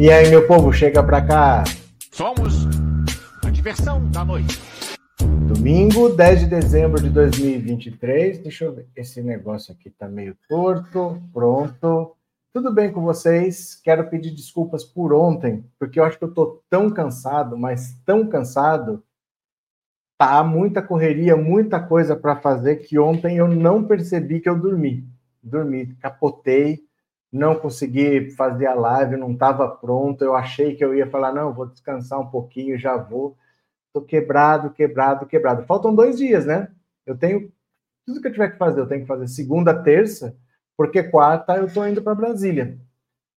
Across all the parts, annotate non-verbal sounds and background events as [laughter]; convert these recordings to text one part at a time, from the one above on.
E aí, meu povo, chega pra cá. Somos a diversão da noite. Domingo, 10 de dezembro de 2023. Deixa eu ver. Esse negócio aqui tá meio torto. Pronto. Tudo bem com vocês? Quero pedir desculpas por ontem, porque eu acho que eu tô tão cansado, mas tão cansado. Tá muita correria, muita coisa para fazer que ontem eu não percebi que eu dormi. Dormi, capotei, não consegui fazer a live, não estava pronto. Eu achei que eu ia falar, não, vou descansar um pouquinho, já vou. Tô quebrado, quebrado, quebrado. Faltam dois dias, né? Eu tenho tudo que eu tiver que fazer. Eu tenho que fazer segunda, terça, porque quarta eu tô indo para Brasília.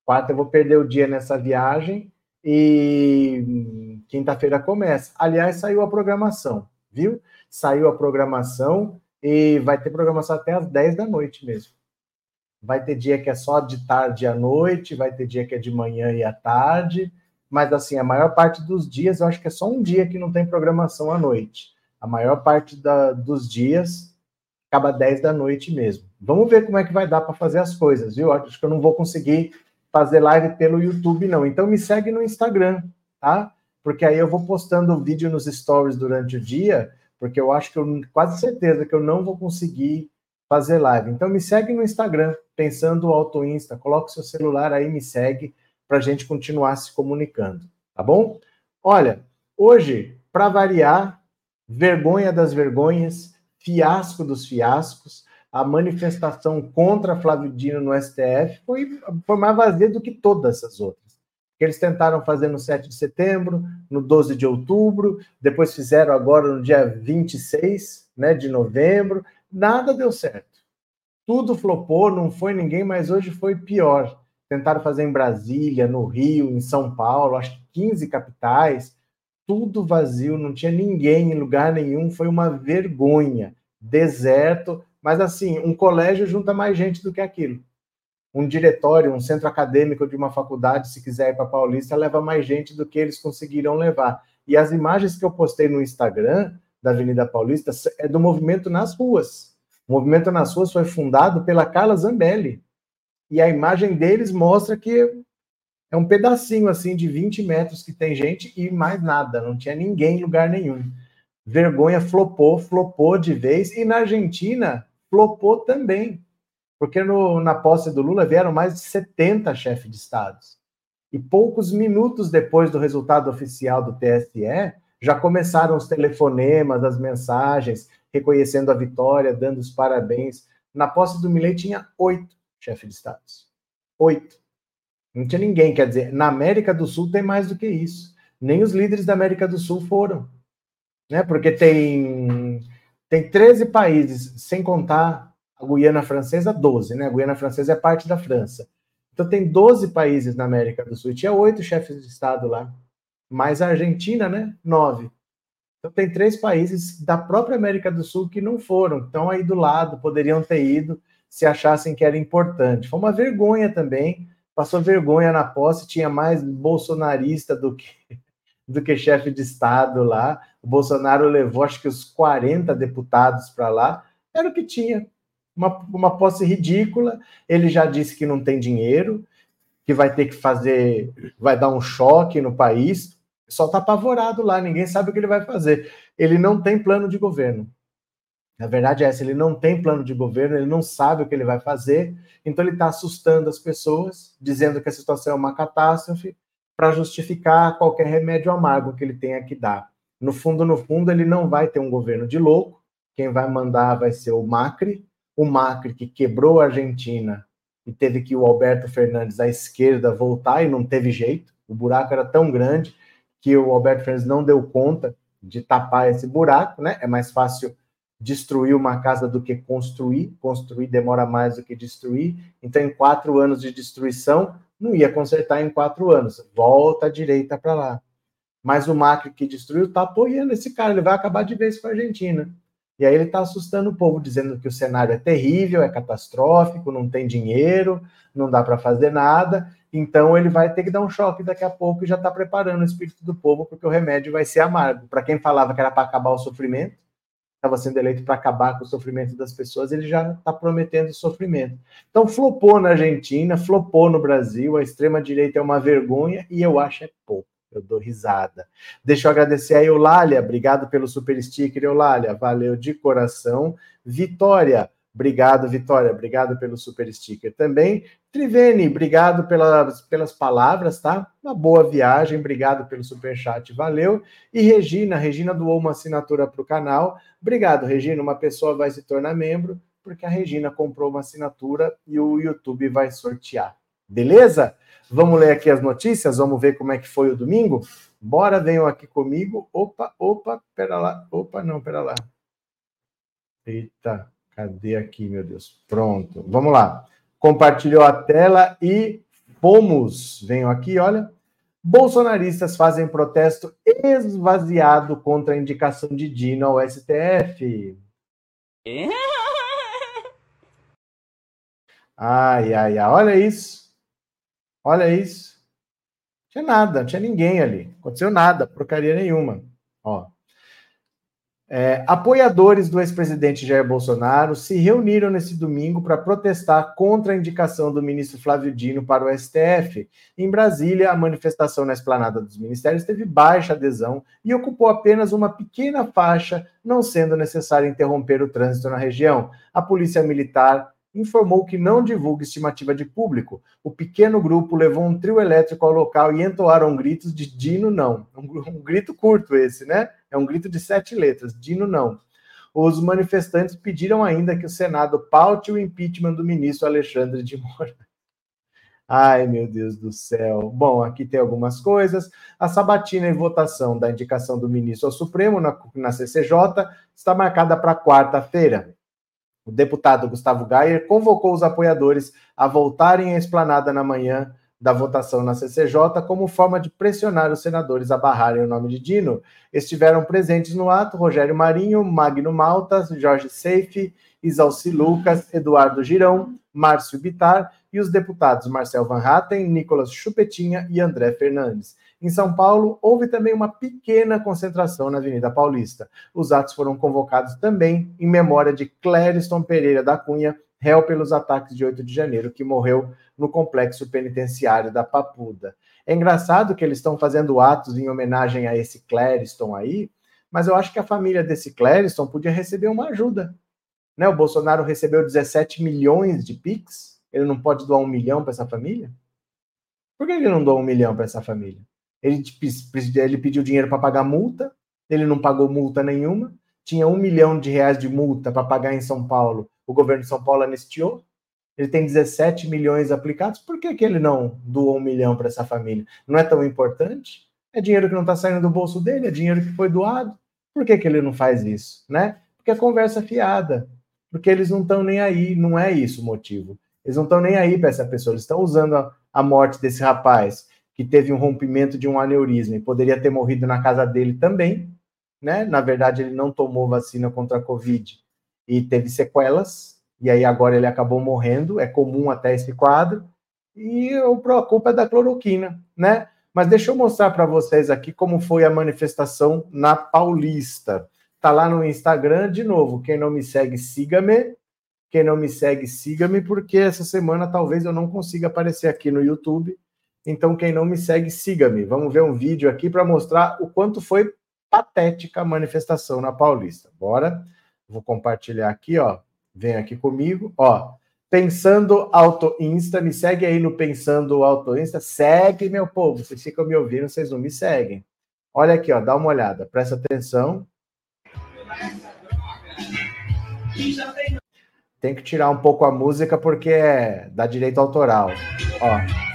Quarta eu vou perder o dia nessa viagem e quinta-feira começa. Aliás, saiu a programação, viu? Saiu a programação e vai ter programação até às 10 da noite mesmo. Vai ter dia que é só de tarde à noite, vai ter dia que é de manhã e à tarde mas assim, a maior parte dos dias, eu acho que é só um dia que não tem programação à noite. A maior parte da, dos dias acaba 10 da noite mesmo. Vamos ver como é que vai dar para fazer as coisas, viu? Acho que eu não vou conseguir fazer live pelo YouTube, não. Então me segue no Instagram, tá? Porque aí eu vou postando vídeo nos stories durante o dia, porque eu acho que eu quase certeza que eu não vou conseguir fazer live. Então me segue no Instagram, pensando Auto Insta, coloca seu celular aí, me segue para a gente continuar se comunicando, tá bom? Olha, hoje, para variar, vergonha das vergonhas, fiasco dos fiascos, a manifestação contra Flávio Dino no STF foi, foi mais vazia do que todas as outras. Eles tentaram fazer no 7 de setembro, no 12 de outubro, depois fizeram agora no dia 26 né, de novembro, nada deu certo. Tudo flopou, não foi ninguém, mas hoje foi pior tentaram fazer em Brasília, no Rio, em São Paulo, acho que 15 capitais, tudo vazio, não tinha ninguém em lugar nenhum, foi uma vergonha, deserto, mas assim, um colégio junta mais gente do que aquilo. Um diretório, um centro acadêmico de uma faculdade, se quiser ir para Paulista, leva mais gente do que eles conseguiram levar. E as imagens que eu postei no Instagram da Avenida Paulista é do movimento nas ruas. O movimento nas ruas foi fundado pela Carla Zambelli, e a imagem deles mostra que é um pedacinho assim de 20 metros que tem gente e mais nada, não tinha ninguém em lugar nenhum. Vergonha flopou, flopou de vez, e na Argentina flopou também, porque no, na posse do Lula vieram mais de 70 chefes de estados. E poucos minutos depois do resultado oficial do TSE, já começaram os telefonemas, as mensagens, reconhecendo a vitória, dando os parabéns. Na posse do Milei tinha oito chefe de estados. Oito. Não tinha ninguém, quer dizer, na América do Sul tem mais do que isso. Nem os líderes da América do Sul foram. Né? Porque tem, tem 13 países, sem contar a Guiana Francesa, 12, né? A Guiana Francesa é parte da França. Então tem 12 países na América do Sul. E tinha oito chefes de Estado lá. Mais a Argentina, né? Nove. Então tem três países da própria América do Sul que não foram. Estão aí do lado, poderiam ter ido se achassem que era importante. Foi uma vergonha também, passou vergonha na posse, tinha mais bolsonarista do que do que chefe de estado lá. O Bolsonaro levou acho que os 40 deputados para lá, era o que tinha. Uma, uma posse ridícula. Ele já disse que não tem dinheiro, que vai ter que fazer, vai dar um choque no país. Só está apavorado lá, ninguém sabe o que ele vai fazer. Ele não tem plano de governo. Na verdade é essa, ele não tem plano de governo, ele não sabe o que ele vai fazer, então ele está assustando as pessoas, dizendo que a situação é uma catástrofe, para justificar qualquer remédio amargo que ele tenha que dar. No fundo, no fundo, ele não vai ter um governo de louco, quem vai mandar vai ser o Macri, o Macri que quebrou a Argentina e teve que o Alberto Fernandes à esquerda voltar e não teve jeito, o buraco era tão grande que o Alberto Fernandes não deu conta de tapar esse buraco, né? É mais fácil destruir uma casa do que construir. Construir demora mais do que destruir. Então, em quatro anos de destruição, não ia consertar em quatro anos. Volta à direita para lá. Mas o Macri que destruiu está apoiando esse cara. Ele vai acabar de vez com a Argentina. E aí ele está assustando o povo, dizendo que o cenário é terrível, é catastrófico, não tem dinheiro, não dá para fazer nada. Então ele vai ter que dar um choque daqui a pouco e já está preparando o espírito do povo, porque o remédio vai ser amargo. Para quem falava que era para acabar o sofrimento, estava sendo eleito para acabar com o sofrimento das pessoas, ele já está prometendo sofrimento. Então, flopou na Argentina, flopou no Brasil, a extrema-direita é uma vergonha e eu acho é pouco. Eu dou risada. Deixa eu agradecer a Eulália, obrigado pelo super sticker, Eulália, valeu de coração. Vitória, Obrigado, Vitória. Obrigado pelo super sticker também. Trivene, obrigado pelas, pelas palavras, tá? Uma boa viagem, obrigado pelo super chat, valeu. E Regina, Regina doou uma assinatura para o canal. Obrigado, Regina. Uma pessoa vai se tornar membro porque a Regina comprou uma assinatura e o YouTube vai sortear. Beleza? Vamos ler aqui as notícias, vamos ver como é que foi o domingo? Bora, venham aqui comigo. Opa, opa, pera lá. Opa, não, pera lá. Eita. Cadê aqui, meu Deus? Pronto. Vamos lá. Compartilhou a tela e fomos. Venham aqui, olha. Bolsonaristas fazem protesto esvaziado contra a indicação de Dino ao STF. Ai, ai, ai. Olha isso. Olha isso. Não tinha nada, não tinha ninguém ali. Aconteceu nada, porcaria nenhuma. Ó. É, apoiadores do ex-presidente Jair Bolsonaro se reuniram nesse domingo para protestar contra a indicação do ministro Flávio Dino para o STF. Em Brasília, a manifestação na esplanada dos ministérios teve baixa adesão e ocupou apenas uma pequena faixa, não sendo necessário interromper o trânsito na região. A Polícia Militar informou que não divulga estimativa de público. O pequeno grupo levou um trio elétrico ao local e entoaram gritos de Dino não. Um, um grito curto esse, né? É um grito de sete letras. Dino não. Os manifestantes pediram ainda que o Senado paute o impeachment do ministro Alexandre de Moraes. Ai, meu Deus do céu. Bom, aqui tem algumas coisas. A sabatina e votação da indicação do ministro ao Supremo na, na CCJ está marcada para quarta-feira. O deputado Gustavo Gayer convocou os apoiadores a voltarem à esplanada na manhã da votação na CCJ como forma de pressionar os senadores a barrarem o nome de Dino. Estiveram presentes no ato Rogério Marinho, Magno Maltas, Jorge Seife, Isalci Lucas, Eduardo Girão, Márcio Bitar e os deputados Marcel Van Hatten, Nicolas Chupetinha e André Fernandes. Em São Paulo, houve também uma pequena concentração na Avenida Paulista. Os atos foram convocados também em memória de Clériston Pereira da Cunha, réu pelos ataques de 8 de janeiro, que morreu no complexo penitenciário da Papuda. É engraçado que eles estão fazendo atos em homenagem a esse Clériston aí, mas eu acho que a família desse Clériston podia receber uma ajuda. Né? O Bolsonaro recebeu 17 milhões de PIX, ele não pode doar um milhão para essa família? Por que ele não doa um milhão para essa família? Ele, ele pediu dinheiro para pagar multa, ele não pagou multa nenhuma, tinha um milhão de reais de multa para pagar em São Paulo, o governo de São Paulo anistiou, ele tem 17 milhões aplicados, por que, que ele não doou um milhão para essa família? Não é tão importante? É dinheiro que não está saindo do bolso dele, é dinheiro que foi doado. Por que, que ele não faz isso? Né? Porque a conversa é fiada. Porque eles não estão nem aí, não é isso o motivo. Eles não estão nem aí para essa pessoa, eles estão usando a, a morte desse rapaz que teve um rompimento de um aneurisma e poderia ter morrido na casa dele também, né? Na verdade, ele não tomou vacina contra a Covid e teve sequelas, e aí agora ele acabou morrendo, é comum até esse quadro, e a culpa é da cloroquina, né? Mas deixa eu mostrar para vocês aqui como foi a manifestação na Paulista. Tá lá no Instagram, de novo, quem não me segue, siga-me. Quem não me segue, siga-me, porque essa semana talvez eu não consiga aparecer aqui no YouTube então, quem não me segue, siga-me. Vamos ver um vídeo aqui para mostrar o quanto foi patética a manifestação na Paulista. Bora? Vou compartilhar aqui, ó. Vem aqui comigo, ó. Pensando Auto Insta, me segue aí no Pensando Auto Insta. Segue, meu povo. Vocês ficam me ouvindo, vocês não me seguem. Olha aqui, ó, dá uma olhada, presta atenção. Tem que tirar um pouco a música porque é da direito autoral. Ó.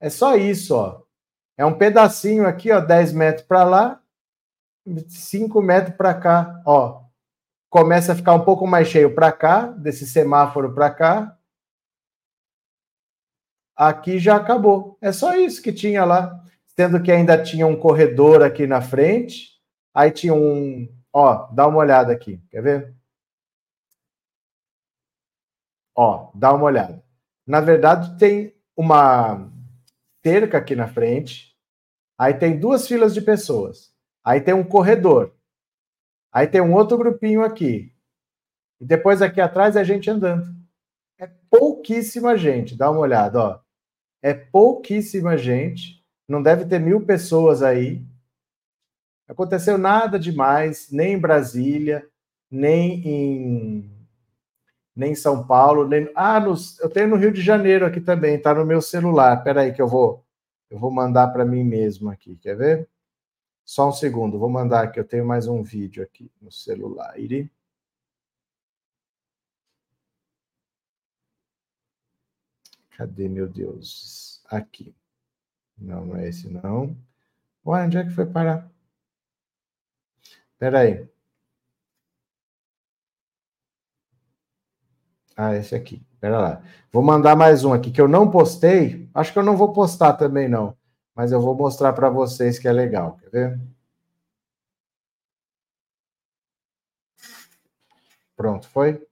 É só isso, ó. É um pedacinho aqui, ó, 10 metros para lá, 5 metros para cá, ó. Começa a ficar um pouco mais cheio para cá, desse semáforo para cá. Aqui já acabou. É só isso que tinha lá. Sendo que ainda tinha um corredor aqui na frente. Aí tinha um. Ó, dá uma olhada aqui. Quer ver? Ó, dá uma olhada. Na verdade, tem uma cerca aqui na frente, aí tem duas filas de pessoas, aí tem um corredor. Aí tem um outro grupinho aqui. E depois aqui atrás é gente andando. É pouquíssima gente. Dá uma olhada, ó. É pouquíssima gente. Não deve ter mil pessoas aí. Aconteceu nada demais, nem em Brasília, nem em, nem em São Paulo, nem. Ah, no... eu tenho no Rio de Janeiro aqui também, tá no meu celular. Espera aí que eu vou eu vou mandar para mim mesmo aqui, quer ver? Só um segundo, vou mandar aqui, eu tenho mais um vídeo aqui no celular. Iri. Cadê, meu Deus? Aqui. Não, não é esse, não. Ué, onde é que foi parar? Espera Ah, esse aqui. Espera lá. Vou mandar mais um aqui que eu não postei. Acho que eu não vou postar também, não. Mas eu vou mostrar para vocês que é legal. Quer ver? Pronto, foi?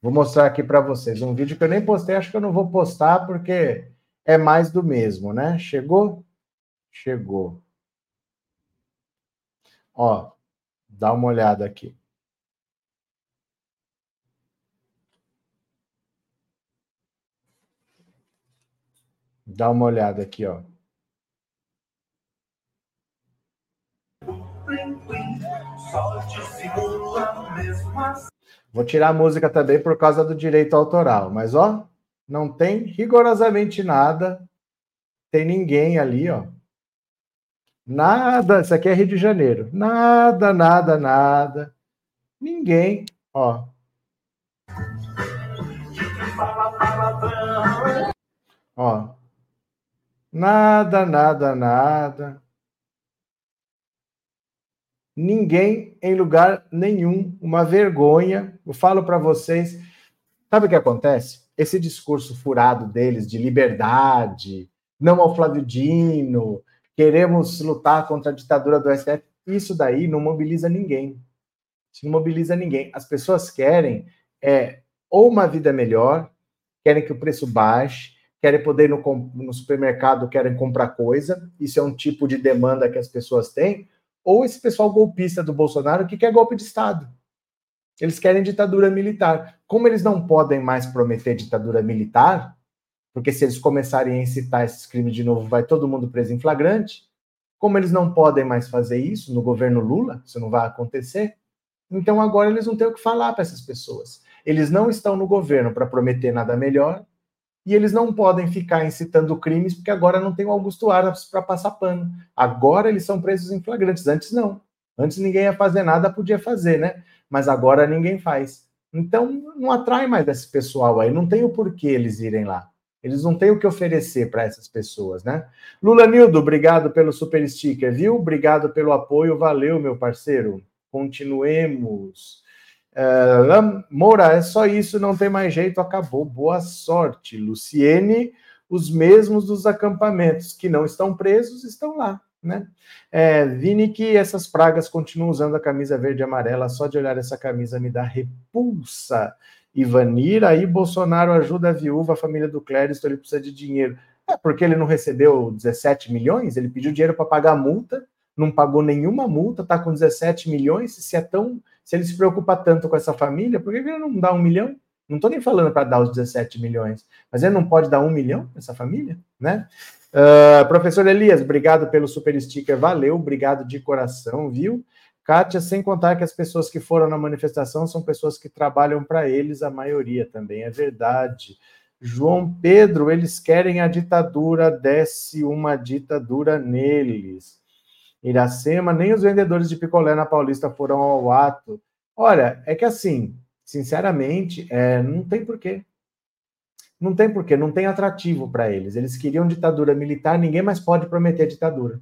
Vou mostrar aqui para vocês um vídeo que eu nem postei. Acho que eu não vou postar porque é mais do mesmo, né? Chegou? Chegou. Ó, dá uma olhada aqui. Dá uma olhada aqui, ó. Vou tirar a música também por causa do direito autoral, mas ó, não tem rigorosamente nada. Tem ninguém ali, ó. Nada, isso aqui é Rio de Janeiro. Nada, nada, nada. Ninguém, ó. Ó, Nada, nada, nada. Ninguém em lugar nenhum, uma vergonha. Eu falo para vocês, sabe o que acontece? Esse discurso furado deles de liberdade, não ao Flávio Dino, queremos lutar contra a ditadura do STF, isso daí não mobiliza ninguém. Isso não mobiliza ninguém. As pessoas querem é ou uma vida melhor, querem que o preço baixe, querem poder ir no, no supermercado, querem comprar coisa, isso é um tipo de demanda que as pessoas têm, ou esse pessoal golpista do Bolsonaro que quer golpe de Estado. Eles querem ditadura militar. Como eles não podem mais prometer ditadura militar, porque se eles começarem a incitar esses crimes de novo, vai todo mundo preso em flagrante. Como eles não podem mais fazer isso no governo Lula, isso não vai acontecer, então agora eles não têm o que falar para essas pessoas. Eles não estão no governo para prometer nada melhor, e eles não podem ficar incitando crimes, porque agora não tem o Augusto Aras para passar pano. Agora eles são presos em flagrantes, antes não. Antes ninguém ia fazer nada, podia fazer, né? Mas agora ninguém faz. Então não atrai mais esse pessoal aí, não tem o porquê eles irem lá. Eles não têm o que oferecer para essas pessoas, né? Lula Nildo, obrigado pelo super sticker, viu? Obrigado pelo apoio, valeu, meu parceiro. Continuemos. Uh, Moura, é só isso, não tem mais jeito, acabou. Boa sorte. Luciene, os mesmos dos acampamentos que não estão presos estão lá, né? É, Vini, que essas pragas continuam usando a camisa verde e amarela, só de olhar essa camisa me dá repulsa. Ivanira, aí Bolsonaro ajuda a viúva, a família do Clériston, ele precisa de dinheiro. É porque ele não recebeu 17 milhões, ele pediu dinheiro para pagar a multa, não pagou nenhuma multa, está com 17 milhões, se é tão se ele se preocupa tanto com essa família, por que ele não dá um milhão? Não estou nem falando para dar os 17 milhões, mas ele não pode dar um milhão para essa família, né? Uh, professor Elias, obrigado pelo super sticker, valeu, obrigado de coração, viu? Kátia, sem contar que as pessoas que foram na manifestação são pessoas que trabalham para eles, a maioria também, é verdade. João Pedro, eles querem a ditadura, desce uma ditadura neles. Iracema, nem os vendedores de picolé na Paulista foram ao ato. Olha, é que assim, sinceramente, é, não tem porquê. Não tem porquê, não tem atrativo para eles. Eles queriam ditadura militar, ninguém mais pode prometer ditadura.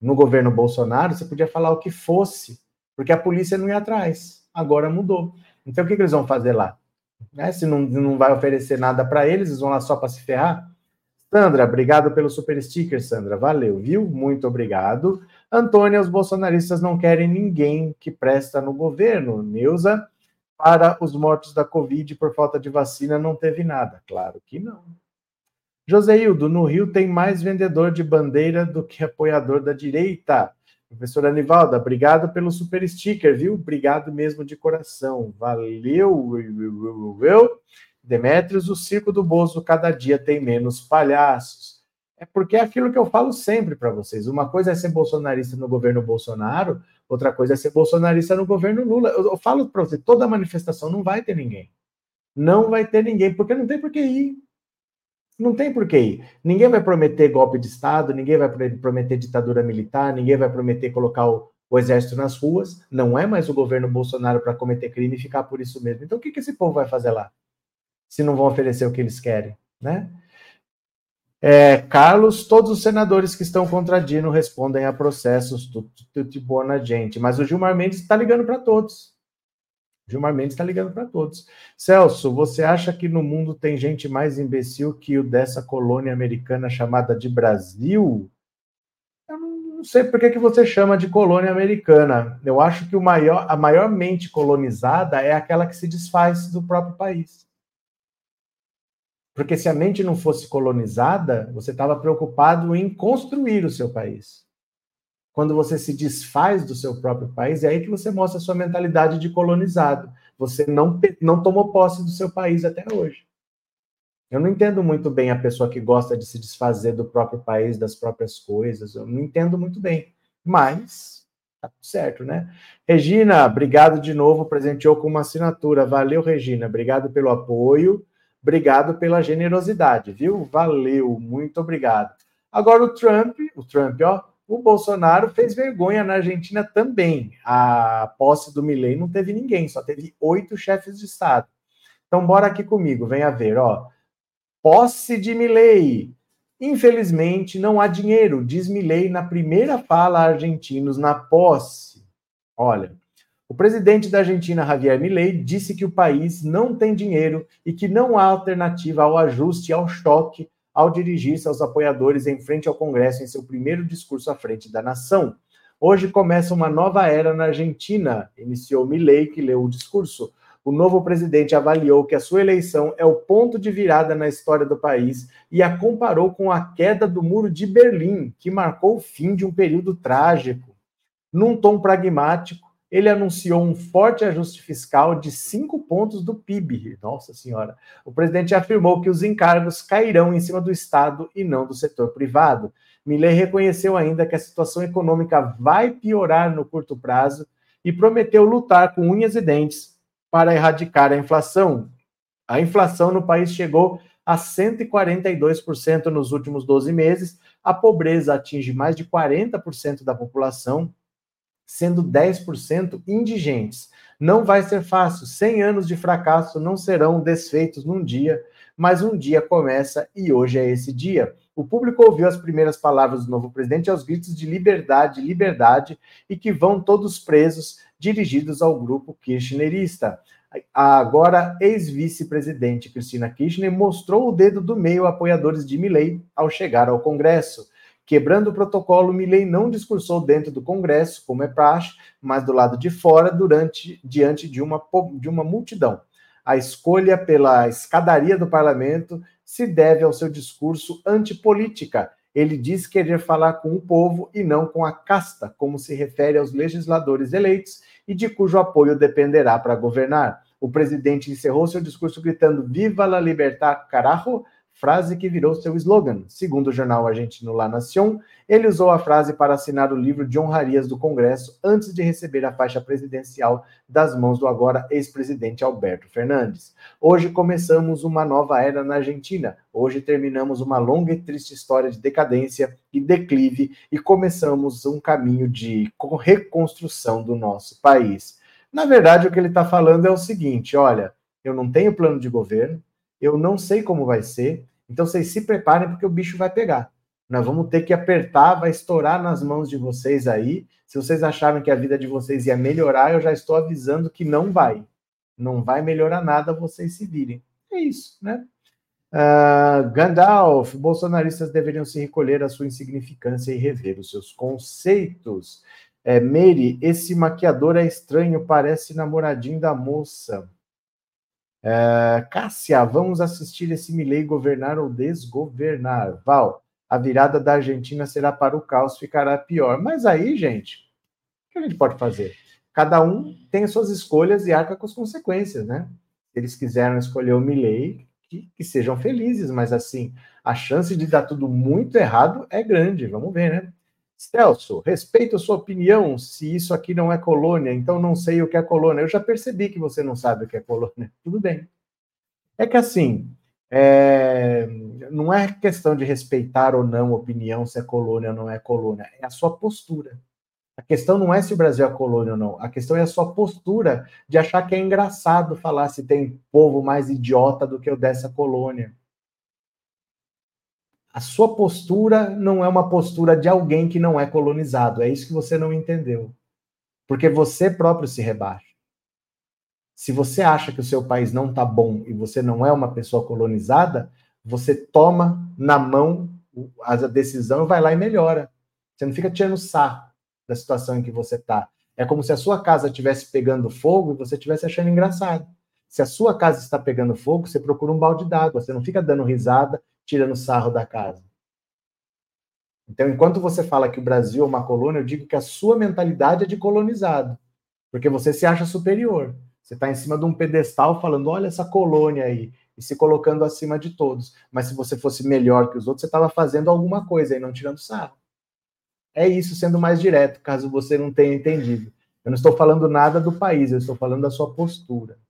No governo Bolsonaro, você podia falar o que fosse, porque a polícia não ia atrás. Agora mudou. Então, o que, que eles vão fazer lá? Né? Se não, não vai oferecer nada para eles, eles vão lá só para se ferrar. Sandra, obrigado pelo super sticker, Sandra. Valeu, viu? Muito obrigado. Antônia, os bolsonaristas não querem ninguém que presta no governo. Neuza, para os mortos da Covid por falta de vacina não teve nada. Claro que não. Joseildo, no Rio tem mais vendedor de bandeira do que apoiador da direita. Professora Anivalda, obrigado pelo super sticker, viu? Obrigado mesmo de coração. Valeu. Demetrios, o circo do Bozo cada dia tem menos palhaços. É porque é aquilo que eu falo sempre para vocês. Uma coisa é ser bolsonarista no governo Bolsonaro, outra coisa é ser bolsonarista no governo Lula. Eu, eu falo para você, toda manifestação não vai ter ninguém. Não vai ter ninguém, porque não tem por que ir. Não tem por que ir. Ninguém vai prometer golpe de Estado, ninguém vai prometer ditadura militar, ninguém vai prometer colocar o, o exército nas ruas. Não é mais o governo Bolsonaro para cometer crime e ficar por isso mesmo. Então o que, que esse povo vai fazer lá? Se não vão oferecer o que eles querem, né? É, Carlos, todos os senadores que estão contra Dino respondem a processos, tudo, de boa na gente. Mas o Gilmar Mendes está ligando para todos. Gilmar Mendes está ligando para todos. Celso, você acha que no mundo tem gente mais imbecil que o dessa colônia americana chamada de Brasil? Eu não sei por que, que você chama de colônia americana. Eu acho que maior, a maior mente colonizada é aquela que se desfaz do próprio país. Porque se a mente não fosse colonizada, você estava preocupado em construir o seu país quando você se desfaz do seu próprio país, é aí que você mostra a sua mentalidade de colonizado. Você não, não tomou posse do seu país até hoje. Eu não entendo muito bem a pessoa que gosta de se desfazer do próprio país, das próprias coisas. Eu não entendo muito bem. Mas tá certo, né? Regina, obrigado de novo, presenteou com uma assinatura. Valeu, Regina. Obrigado pelo apoio. Obrigado pela generosidade, viu? Valeu, muito obrigado. Agora o Trump, o Trump, ó, o Bolsonaro fez vergonha na Argentina também. A posse do Milei não teve ninguém, só teve oito chefes de Estado. Então, bora aqui comigo, venha ver, ó. Posse de Milei. Infelizmente, não há dinheiro, diz Milei na primeira fala a argentinos na posse. Olha, o presidente da Argentina, Javier Milei, disse que o país não tem dinheiro e que não há alternativa ao ajuste e ao choque ao dirigir-se aos apoiadores em frente ao Congresso em seu primeiro discurso à frente da nação. Hoje começa uma nova era na Argentina, iniciou Milei, que leu o discurso. O novo presidente avaliou que a sua eleição é o ponto de virada na história do país e a comparou com a queda do Muro de Berlim, que marcou o fim de um período trágico. Num tom pragmático, ele anunciou um forte ajuste fiscal de 5 pontos do PIB. Nossa Senhora. O presidente afirmou que os encargos cairão em cima do Estado e não do setor privado. Milley reconheceu ainda que a situação econômica vai piorar no curto prazo e prometeu lutar com unhas e dentes para erradicar a inflação. A inflação no país chegou a 142% nos últimos 12 meses, a pobreza atinge mais de 40% da população sendo 10% indigentes. Não vai ser fácil, 100 anos de fracasso não serão desfeitos num dia, mas um dia começa e hoje é esse dia. O público ouviu as primeiras palavras do novo presidente aos gritos de liberdade, liberdade, e que vão todos presos, dirigidos ao grupo kirchnerista. A agora ex-vice-presidente Cristina Kirchner mostrou o dedo do meio a apoiadores de Milley ao chegar ao Congresso. Quebrando o protocolo, Milley não discursou dentro do Congresso, como é praxe, mas do lado de fora, durante, diante de uma, de uma multidão. A escolha pela escadaria do parlamento se deve ao seu discurso antipolítica. Ele diz querer falar com o povo e não com a casta, como se refere aos legisladores eleitos e de cujo apoio dependerá para governar. O presidente encerrou seu discurso gritando: Viva la libertad, carajo! Frase que virou seu slogan. Segundo o jornal argentino La Nación, ele usou a frase para assinar o livro de honrarias do Congresso antes de receber a faixa presidencial das mãos do agora ex-presidente Alberto Fernandes. Hoje começamos uma nova era na Argentina. Hoje terminamos uma longa e triste história de decadência e declive e começamos um caminho de reconstrução do nosso país. Na verdade, o que ele está falando é o seguinte: olha, eu não tenho plano de governo, eu não sei como vai ser, então vocês se preparem porque o bicho vai pegar. Nós vamos ter que apertar, vai estourar nas mãos de vocês aí. Se vocês acharem que a vida de vocês ia melhorar, eu já estou avisando que não vai. Não vai melhorar nada, vocês se virem. É isso, né? Uh, Gandalf, bolsonaristas deveriam se recolher à sua insignificância e rever os seus conceitos. É, Mary, esse maquiador é estranho, parece namoradinho da moça. É, Cássia, vamos assistir esse Milley governar ou desgovernar. Val, a virada da Argentina será para o caos, ficará pior. Mas aí, gente, o que a gente pode fazer? Cada um tem as suas escolhas e arca com as consequências, né? Eles quiseram escolher o Milley, que, que sejam felizes, mas assim, a chance de dar tudo muito errado é grande. Vamos ver, né? Celso, respeito a sua opinião se isso aqui não é colônia, então não sei o que é colônia. Eu já percebi que você não sabe o que é colônia. [laughs] Tudo bem. É que assim, é, não é questão de respeitar ou não opinião se é colônia ou não é colônia, é a sua postura. A questão não é se o Brasil é colônia ou não, a questão é a sua postura de achar que é engraçado falar se tem povo mais idiota do que o dessa colônia. A sua postura não é uma postura de alguém que não é colonizado, é isso que você não entendeu. Porque você próprio se rebaixa. Se você acha que o seu país não está bom e você não é uma pessoa colonizada, você toma na mão a decisão e vai lá e melhora. Você não fica tirando sarro da situação em que você está. É como se a sua casa estivesse pegando fogo e você estivesse achando engraçado. Se a sua casa está pegando fogo, você procura um balde d'água, você não fica dando risada, tirando sarro da casa. Então, enquanto você fala que o Brasil é uma colônia, eu digo que a sua mentalidade é de colonizado, porque você se acha superior. Você está em cima de um pedestal falando, olha essa colônia aí, e se colocando acima de todos. Mas se você fosse melhor que os outros, você estava fazendo alguma coisa e não tirando sarro. É isso sendo mais direto, caso você não tenha entendido. Eu não estou falando nada do país, eu estou falando da sua postura.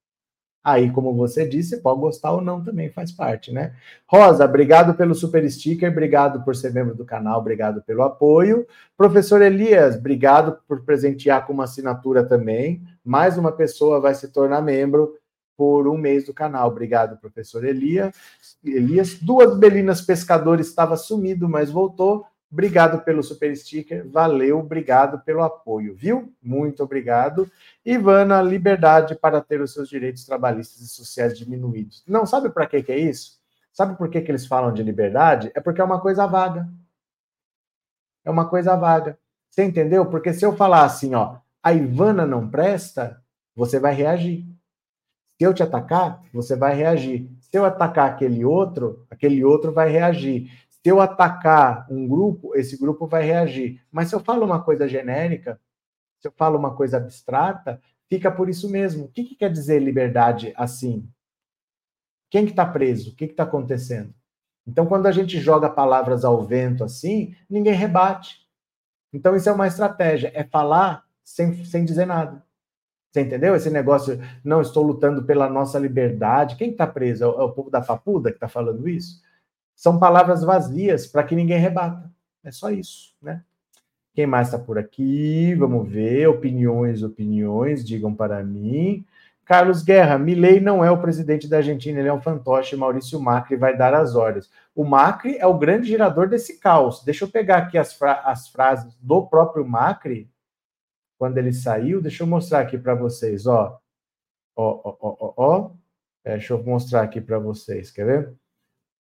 Aí, como você disse, pode gostar ou não também, faz parte, né? Rosa, obrigado pelo super sticker, obrigado por ser membro do canal, obrigado pelo apoio. Professor Elias, obrigado por presentear com uma assinatura também. Mais uma pessoa vai se tornar membro por um mês do canal. Obrigado, professor Elias. Elias, duas Belinas Pescadores estava sumido, mas voltou. Obrigado pelo super sticker, valeu, obrigado pelo apoio, viu? Muito obrigado. Ivana, liberdade para ter os seus direitos trabalhistas e sociais diminuídos. Não sabe para que, que é isso? Sabe por que, que eles falam de liberdade? É porque é uma coisa vaga. É uma coisa vaga. Você entendeu? Porque se eu falar assim, ó, a Ivana não presta, você vai reagir. Se eu te atacar, você vai reagir. Se eu atacar aquele outro, aquele outro vai reagir. Se eu atacar um grupo, esse grupo vai reagir. Mas se eu falo uma coisa genérica, se eu falo uma coisa abstrata, fica por isso mesmo. O que, que quer dizer liberdade assim? Quem que está preso? O que está acontecendo? Então, quando a gente joga palavras ao vento assim, ninguém rebate. Então, isso é uma estratégia, é falar sem, sem dizer nada. Você entendeu? Esse negócio, não estou lutando pela nossa liberdade. Quem está preso? É o, é o povo da Papuda que está falando isso? São palavras vazias para que ninguém rebata. É só isso, né? Quem mais está por aqui? Vamos ver. Opiniões, opiniões, digam para mim. Carlos Guerra, Milei não é o presidente da Argentina, ele é um fantoche, Maurício Macri vai dar as ordens. O Macri é o grande gerador desse caos. Deixa eu pegar aqui as, fra as frases do próprio Macri, quando ele saiu, deixa eu mostrar aqui para vocês, ó. Ó, ó, ó, ó, ó. É, deixa eu mostrar aqui para vocês, quer ver?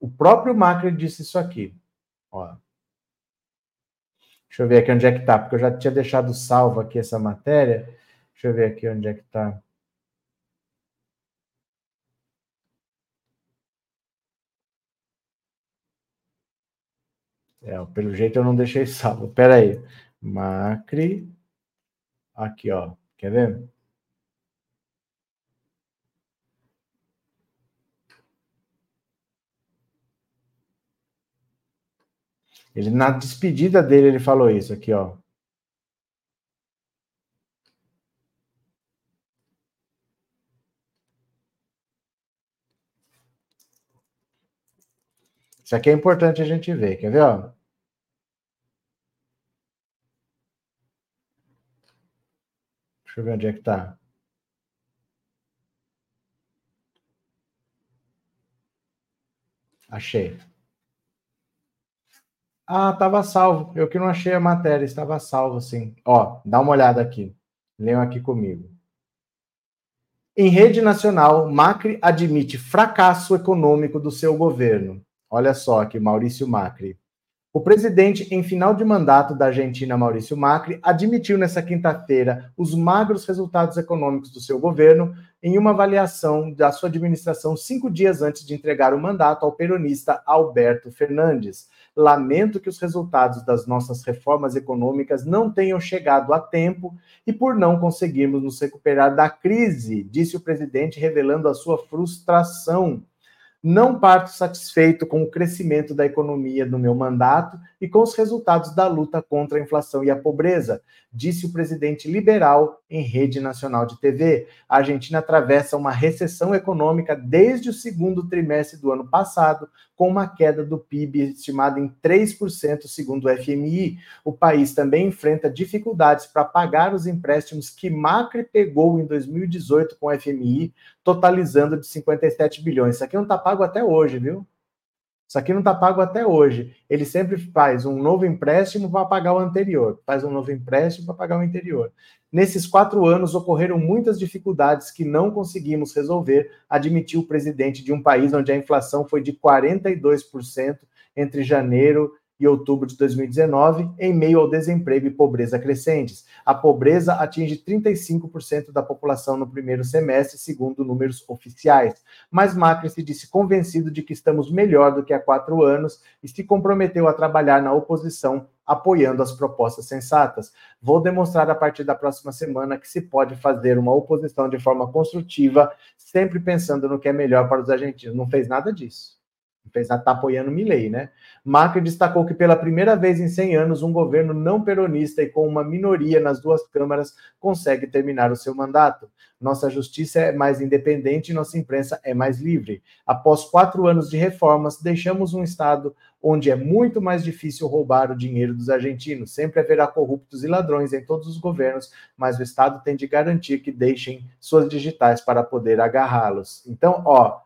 O próprio Macri disse isso aqui. Ó. Deixa eu ver aqui onde é que tá, porque eu já tinha deixado salvo aqui essa matéria. Deixa eu ver aqui onde é que tá. É, pelo jeito eu não deixei salvo. Pera aí. Macri. Aqui, ó. Quer ver? Ele na despedida dele ele falou isso aqui, ó. Isso aqui é importante a gente ver, quer ver, ó? Deixa eu ver onde é que tá. Achei. Ah, estava salvo. Eu que não achei a matéria, estava salvo, sim. Ó, dá uma olhada aqui. Leiam aqui comigo. Em rede nacional, Macri admite fracasso econômico do seu governo. Olha só aqui, Maurício Macri. O presidente, em final de mandato da Argentina, Maurício Macri, admitiu nessa quinta-feira os magros resultados econômicos do seu governo em uma avaliação da sua administração cinco dias antes de entregar o mandato ao peronista Alberto Fernandes. Lamento que os resultados das nossas reformas econômicas não tenham chegado a tempo e por não conseguirmos nos recuperar da crise, disse o presidente, revelando a sua frustração não parto satisfeito com o crescimento da economia no meu mandato e com os resultados da luta contra a inflação e a pobreza, disse o presidente liberal em rede nacional de TV. A Argentina atravessa uma recessão econômica desde o segundo trimestre do ano passado, com uma queda do PIB estimada em 3%, segundo o FMI. O país também enfrenta dificuldades para pagar os empréstimos que Macri pegou em 2018 com o FMI, totalizando de 57 bilhões. Isso aqui não está pago até hoje, viu? Isso aqui não está pago até hoje. Ele sempre faz um novo empréstimo para pagar o anterior, faz um novo empréstimo para pagar o anterior. Nesses quatro anos ocorreram muitas dificuldades que não conseguimos resolver, admitiu o presidente de um país onde a inflação foi de 42% entre janeiro e outubro de 2019, em meio ao desemprego e pobreza crescentes. A pobreza atinge 35% da população no primeiro semestre, segundo números oficiais. Mas Macri se disse convencido de que estamos melhor do que há quatro anos e se comprometeu a trabalhar na oposição, apoiando as propostas sensatas. Vou demonstrar a partir da próxima semana que se pode fazer uma oposição de forma construtiva, sempre pensando no que é melhor para os argentinos. Não fez nada disso está apoiando Milley, né? Macri destacou que pela primeira vez em 100 anos um governo não peronista e com uma minoria nas duas câmaras consegue terminar o seu mandato. Nossa justiça é mais independente e nossa imprensa é mais livre. Após quatro anos de reformas, deixamos um Estado onde é muito mais difícil roubar o dinheiro dos argentinos. Sempre haverá corruptos e ladrões em todos os governos, mas o Estado tem de garantir que deixem suas digitais para poder agarrá-los. Então, ó,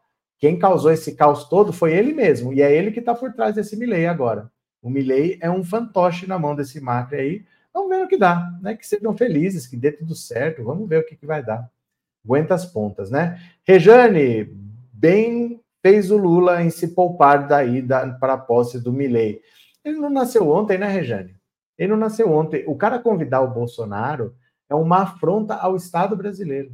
quem causou esse caos todo foi ele mesmo, e é ele que está por trás desse Milley agora. O Milley é um fantoche na mão desse Macri aí. Vamos ver o que dá, né? Que sejam felizes, que dê tudo certo. Vamos ver o que, que vai dar. Aguenta as pontas, né? Rejane, bem fez o Lula em se poupar da ida para a posse do Milley. Ele não nasceu ontem, né, Rejane? Ele não nasceu ontem. O cara convidar o Bolsonaro é uma afronta ao Estado brasileiro.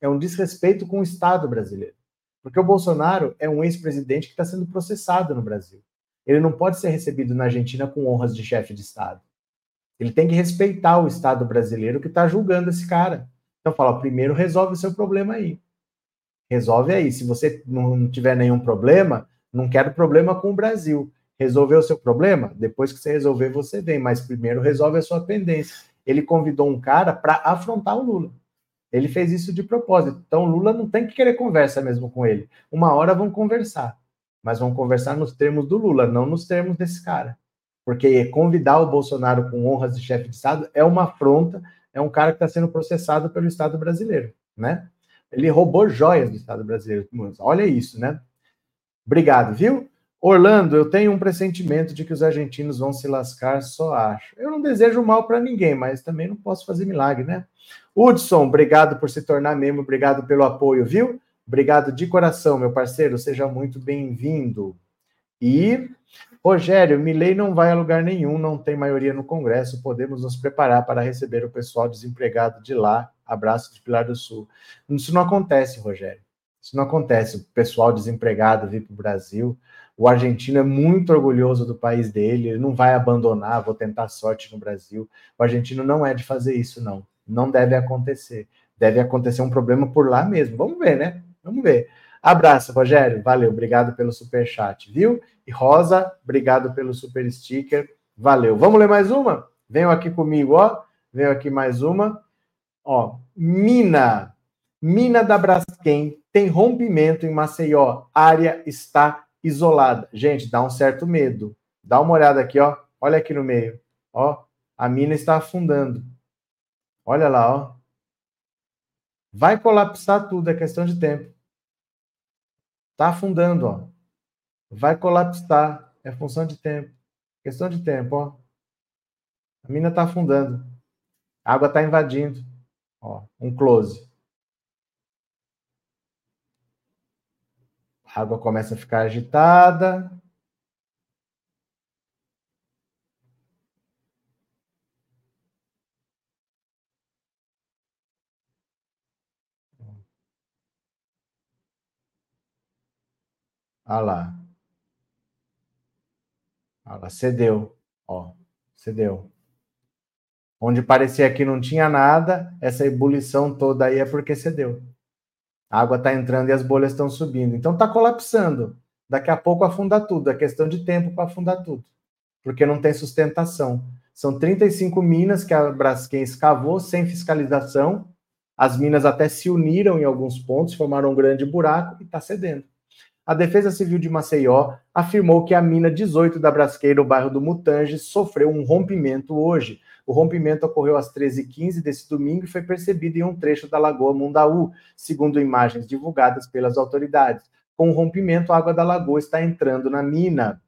É um desrespeito com o Estado brasileiro. Porque o Bolsonaro é um ex-presidente que está sendo processado no Brasil. Ele não pode ser recebido na Argentina com honras de chefe de Estado. Ele tem que respeitar o Estado brasileiro que está julgando esse cara. Então fala, primeiro resolve o seu problema aí. Resolve aí. Se você não tiver nenhum problema, não quero problema com o Brasil. Resolveu o seu problema? Depois que você resolver, você vem. Mas primeiro resolve a sua pendência. Ele convidou um cara para afrontar o Lula. Ele fez isso de propósito. Então, Lula não tem que querer conversa mesmo com ele. Uma hora vão conversar, mas vão conversar nos termos do Lula, não nos termos desse cara. Porque convidar o Bolsonaro com honras de chefe de Estado é uma afronta, é um cara que está sendo processado pelo Estado brasileiro, né? Ele roubou joias do Estado brasileiro. Olha isso, né? Obrigado, viu? Orlando, eu tenho um pressentimento de que os argentinos vão se lascar, só acho. Eu não desejo mal para ninguém, mas também não posso fazer milagre, né? Hudson, obrigado por se tornar membro, obrigado pelo apoio, viu? Obrigado de coração, meu parceiro, seja muito bem-vindo. E Rogério, Milei não vai a lugar nenhum, não tem maioria no Congresso, podemos nos preparar para receber o pessoal desempregado de lá. Abraço de Pilar do Sul. Isso não acontece, Rogério. Isso não acontece. O pessoal desempregado vir para o Brasil. O argentino é muito orgulhoso do país dele, ele não vai abandonar, vou tentar sorte no Brasil. O argentino não é de fazer isso, não. Não deve acontecer. Deve acontecer um problema por lá mesmo. Vamos ver, né? Vamos ver. Abraço, Rogério. Valeu, obrigado pelo super chat, viu? E Rosa, obrigado pelo super sticker. Valeu. Vamos ler mais uma? Venham aqui comigo, ó. Venham aqui mais uma. Ó, Mina. Mina da Braskem tem rompimento em Maceió. Área está isolada. Gente, dá um certo medo. Dá uma olhada aqui, ó. Olha aqui no meio. Ó, a mina está afundando. Olha lá, ó. Vai colapsar tudo, é questão de tempo. Tá afundando, ó. Vai colapsar, é função de tempo. Questão de tempo, ó. A mina tá afundando. A água tá invadindo. Ó, um close. A água começa a ficar agitada. Olha lá. Olha lá, cedeu. Ó, cedeu. Onde parecia que não tinha nada, essa ebulição toda aí é porque cedeu. A água está entrando e as bolhas estão subindo. Então está colapsando. Daqui a pouco afunda tudo. É questão de tempo para afundar tudo. Porque não tem sustentação. São 35 minas que a Braskem escavou sem fiscalização. As minas até se uniram em alguns pontos, formaram um grande buraco e está cedendo. A Defesa Civil de Maceió afirmou que a mina 18 da Braskem, no bairro do Mutange, sofreu um rompimento hoje. O rompimento ocorreu às 13h15 desse domingo e foi percebido em um trecho da Lagoa Mundaú, segundo imagens divulgadas pelas autoridades. Com o rompimento, a água da lagoa está entrando na mina.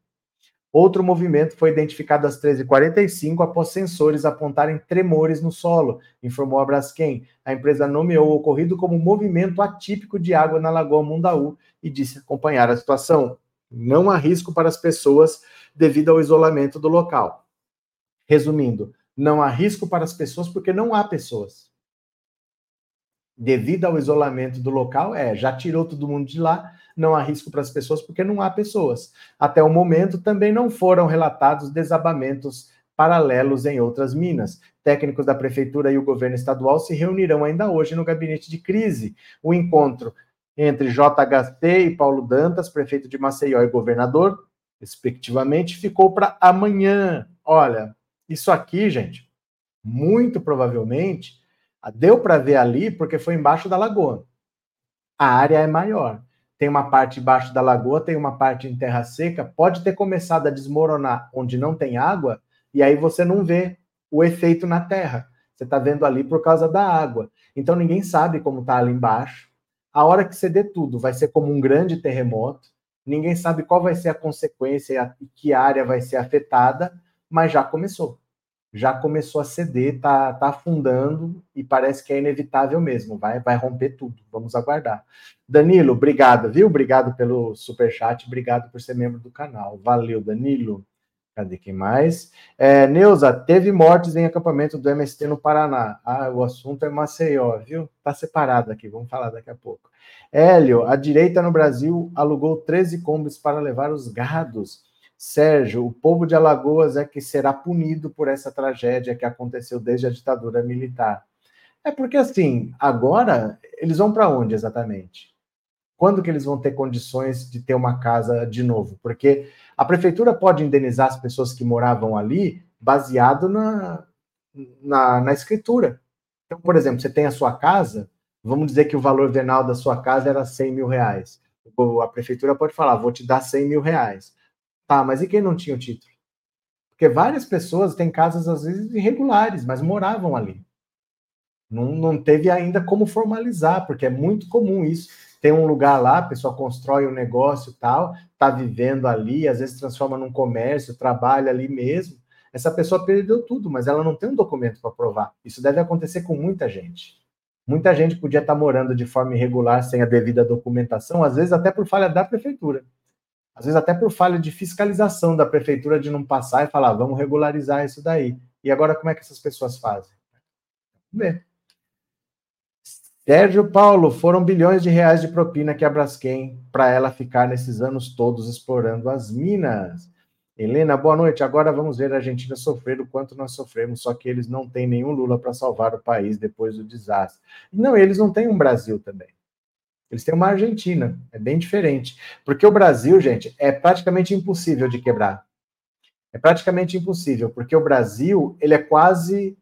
Outro movimento foi identificado às 13h45 após sensores apontarem tremores no solo, informou a Braskem. A empresa nomeou o ocorrido como movimento atípico de água na Lagoa Mundaú e disse acompanhar a situação. Não há risco para as pessoas devido ao isolamento do local. Resumindo, não há risco para as pessoas porque não há pessoas. Devido ao isolamento do local, é, já tirou todo mundo de lá, não há risco para as pessoas porque não há pessoas. Até o momento, também não foram relatados desabamentos paralelos em outras minas. Técnicos da prefeitura e o governo estadual se reunirão ainda hoje no gabinete de crise. O encontro entre JHT e Paulo Dantas, prefeito de Maceió e governador, respectivamente, ficou para amanhã. Olha, isso aqui, gente, muito provavelmente deu para ver ali porque foi embaixo da lagoa. A área é maior tem uma parte embaixo da lagoa, tem uma parte em terra seca, pode ter começado a desmoronar onde não tem água, e aí você não vê o efeito na terra. Você está vendo ali por causa da água. Então ninguém sabe como está ali embaixo. A hora que dê tudo, vai ser como um grande terremoto. Ninguém sabe qual vai ser a consequência e que área vai ser afetada, mas já começou já começou a ceder, tá, tá afundando e parece que é inevitável mesmo, vai, vai romper tudo. Vamos aguardar. Danilo, obrigado, viu? Obrigado pelo super chat, obrigado por ser membro do canal. Valeu, Danilo. Cadê quem mais? É, Neuza, teve mortes em acampamento do MST no Paraná. Ah, o assunto é Maceió, viu? Tá separado aqui, vamos falar daqui a pouco. Hélio, a direita no Brasil alugou 13 combos para levar os gados Sérgio, o povo de Alagoas é que será punido por essa tragédia que aconteceu desde a ditadura militar. É porque assim, agora eles vão para onde exatamente? Quando que eles vão ter condições de ter uma casa de novo? Porque a prefeitura pode indenizar as pessoas que moravam ali baseado na, na, na escritura. Então, por exemplo, você tem a sua casa, vamos dizer que o valor venal da sua casa era 100 mil reais. A prefeitura pode falar, vou te dar 100 mil reais. Tá, mas e quem não tinha o título? Porque várias pessoas têm casas, às vezes, irregulares, mas moravam ali. Não, não teve ainda como formalizar, porque é muito comum isso. Tem um lugar lá, a pessoa constrói um negócio tal, está vivendo ali, às vezes transforma num comércio, trabalha ali mesmo. Essa pessoa perdeu tudo, mas ela não tem um documento para provar. Isso deve acontecer com muita gente. Muita gente podia estar tá morando de forma irregular, sem a devida documentação, às vezes até por falha da prefeitura às vezes até por falha de fiscalização da prefeitura de não passar e falar, vamos regularizar isso daí. E agora como é que essas pessoas fazem? Vamos ver. Sérgio Paulo, foram bilhões de reais de propina que a Braskem para ela ficar nesses anos todos explorando as minas. Helena, boa noite. Agora vamos ver a Argentina sofrer o quanto nós sofremos, só que eles não têm nenhum Lula para salvar o país depois do desastre. Não, eles não têm um Brasil também. Eles têm uma Argentina, é bem diferente. Porque o Brasil, gente, é praticamente impossível de quebrar. É praticamente impossível, porque o Brasil, ele é quase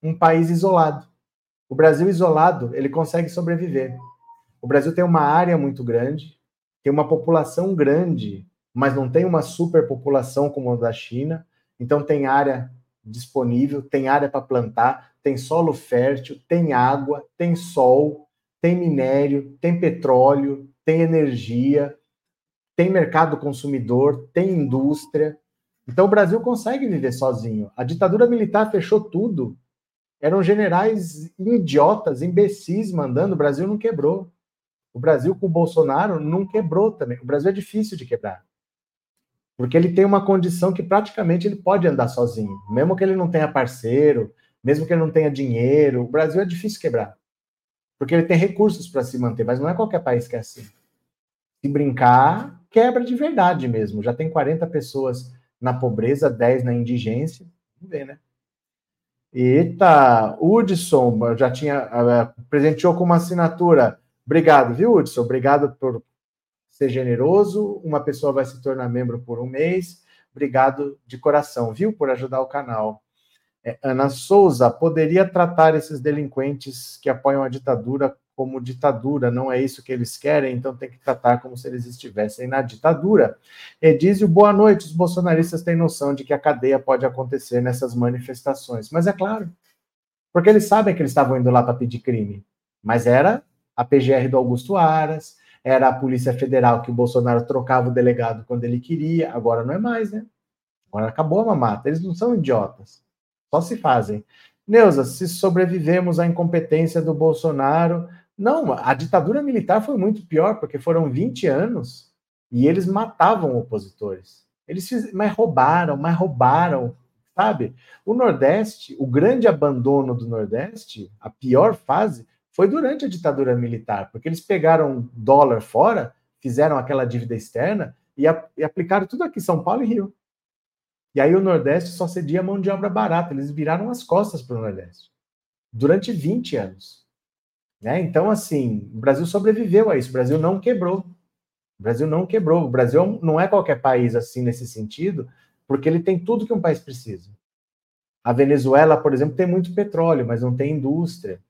um país isolado. O Brasil isolado, ele consegue sobreviver. O Brasil tem uma área muito grande, tem uma população grande, mas não tem uma superpopulação como a da China. Então tem área disponível, tem área para plantar, tem solo fértil, tem água, tem sol, tem minério, tem petróleo, tem energia, tem mercado consumidor, tem indústria. Então o Brasil consegue viver sozinho. A ditadura militar fechou tudo. Eram generais idiotas, imbecis mandando, o Brasil não quebrou. O Brasil com o Bolsonaro não quebrou também. O Brasil é difícil de quebrar. Porque ele tem uma condição que praticamente ele pode andar sozinho. Mesmo que ele não tenha parceiro, mesmo que ele não tenha dinheiro, o Brasil é difícil quebrar porque ele tem recursos para se manter, mas não é qualquer país que é assim. Se brincar, quebra de verdade mesmo. Já tem 40 pessoas na pobreza, 10 na indigência. Vamos ver, né? Eita, Hudson, já tinha, uh, presenteou com uma assinatura. Obrigado, viu, Hudson? Obrigado por ser generoso. Uma pessoa vai se tornar membro por um mês. Obrigado de coração, viu, por ajudar o canal. É, Ana Souza, poderia tratar esses delinquentes que apoiam a ditadura como ditadura, não é isso que eles querem, então tem que tratar como se eles estivessem na ditadura. Edísio, boa noite. Os bolsonaristas têm noção de que a cadeia pode acontecer nessas manifestações, mas é claro, porque eles sabem que eles estavam indo lá para pedir crime, mas era a PGR do Augusto Aras, era a Polícia Federal que o Bolsonaro trocava o delegado quando ele queria, agora não é mais, né? Agora acabou a mamata, eles não são idiotas, só se fazem. Neuza, se sobrevivemos à incompetência do Bolsonaro, não, a ditadura militar foi muito pior, porque foram 20 anos e eles matavam opositores. Eles fiz, mas roubaram, mas roubaram, sabe? O Nordeste, o grande abandono do Nordeste, a pior fase, foi durante a ditadura militar, porque eles pegaram dólar fora, fizeram aquela dívida externa e, a, e aplicaram tudo aqui, São Paulo e Rio. E aí o Nordeste só cedia mão de obra barata, eles viraram as costas para o Nordeste durante 20 anos. Né? Então, assim, o Brasil sobreviveu a isso, o Brasil não quebrou. O Brasil não quebrou. O Brasil não é qualquer país assim nesse sentido, porque ele tem tudo que um país precisa. A Venezuela, por exemplo, tem muito petróleo, mas não tem indústria.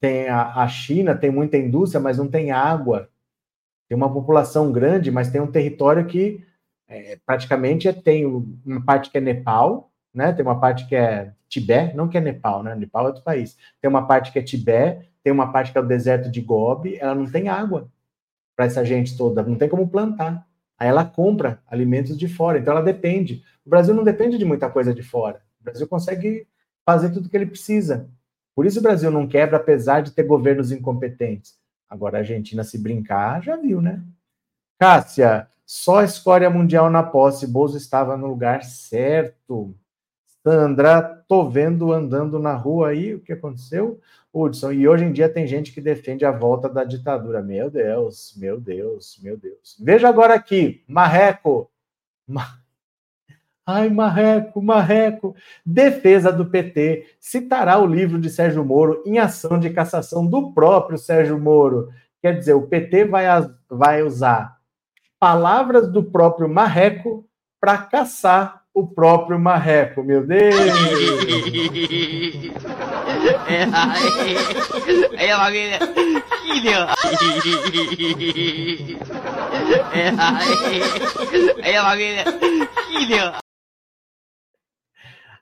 Tem a, a China tem muita indústria, mas não tem água. Tem uma população grande, mas tem um território que é, praticamente tem uma parte que é Nepal, né? Tem uma parte que é Tibete, não que é Nepal, né? Nepal é outro país. Tem uma parte que é Tibete, tem uma parte que é o deserto de Gobi, ela não tem água para essa gente toda, não tem como plantar. Aí ela compra alimentos de fora, então ela depende. O Brasil não depende de muita coisa de fora. O Brasil consegue fazer tudo o que ele precisa. Por isso o Brasil não quebra, apesar de ter governos incompetentes. Agora a Argentina se brincar, já viu, né? Cássia, só escória mundial na posse. Bozo estava no lugar certo. Sandra, tô vendo andando na rua aí o que aconteceu. Hudson, e hoje em dia tem gente que defende a volta da ditadura. Meu Deus, meu Deus, meu Deus. Veja agora aqui, Marreco. Ai, Marreco, Marreco. Defesa do PT citará o livro de Sérgio Moro em ação de cassação do próprio Sérgio Moro. Quer dizer, o PT vai, vai usar palavras do próprio Marreco para caçar o próprio marreco, meu Deus! É, é, é!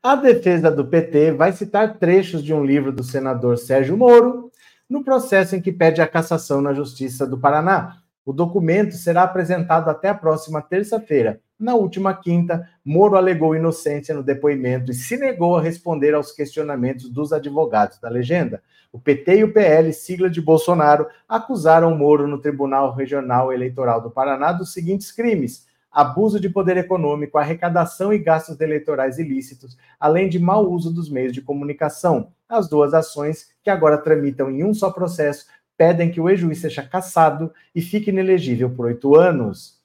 A defesa do PT vai citar trechos de um livro do senador Sérgio Moro no processo em que pede a cassação na Justiça do Paraná. O documento será apresentado até a próxima terça-feira na última quinta, Moro alegou inocência no depoimento e se negou a responder aos questionamentos dos advogados da legenda. O PT e o PL, sigla de Bolsonaro, acusaram Moro no Tribunal Regional Eleitoral do Paraná dos seguintes crimes: abuso de poder econômico, arrecadação e gastos eleitorais ilícitos, além de mau uso dos meios de comunicação. As duas ações, que agora tramitam em um só processo, pedem que o ex-juiz seja cassado e fique inelegível por oito anos.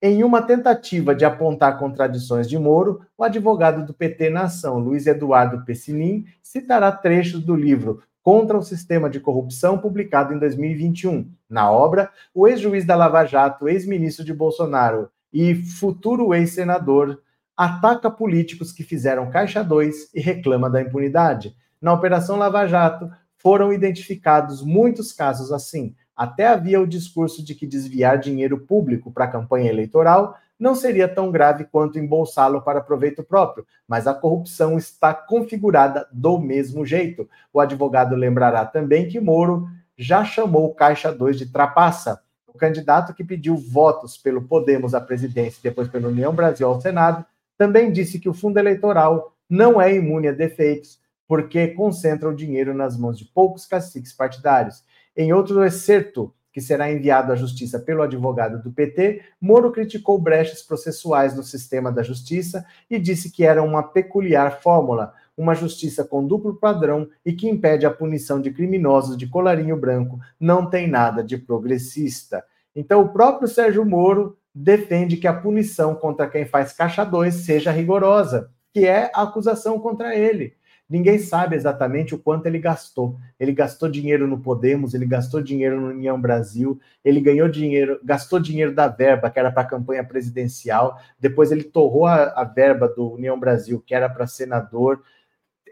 Em uma tentativa de apontar contradições de Moro, o advogado do PT na ação, Luiz Eduardo Pessinin, citará trechos do livro Contra o Sistema de Corrupção, publicado em 2021. Na obra, o ex-juiz da Lava Jato, ex-ministro de Bolsonaro e futuro ex-senador ataca políticos que fizeram Caixa 2 e reclama da impunidade. Na Operação Lava Jato, foram identificados muitos casos assim, até havia o discurso de que desviar dinheiro público para a campanha eleitoral não seria tão grave quanto embolsá-lo para proveito próprio, mas a corrupção está configurada do mesmo jeito. O advogado lembrará também que Moro já chamou o Caixa 2 de trapaça. O candidato que pediu votos pelo Podemos à presidência e depois pela União Brasil ao Senado também disse que o fundo eleitoral não é imune a defeitos, porque concentra o dinheiro nas mãos de poucos caciques partidários. Em outro excerto, que será enviado à Justiça pelo advogado do PT, Moro criticou brechas processuais no sistema da justiça e disse que era uma peculiar fórmula, uma justiça com duplo padrão e que impede a punição de criminosos de colarinho branco, não tem nada de progressista. Então, o próprio Sérgio Moro defende que a punição contra quem faz caixa 2 seja rigorosa, que é a acusação contra ele. Ninguém sabe exatamente o quanto ele gastou. Ele gastou dinheiro no Podemos, ele gastou dinheiro no União Brasil, ele ganhou dinheiro, gastou dinheiro da verba que era para a campanha presidencial, depois ele torrou a, a verba do União Brasil, que era para senador,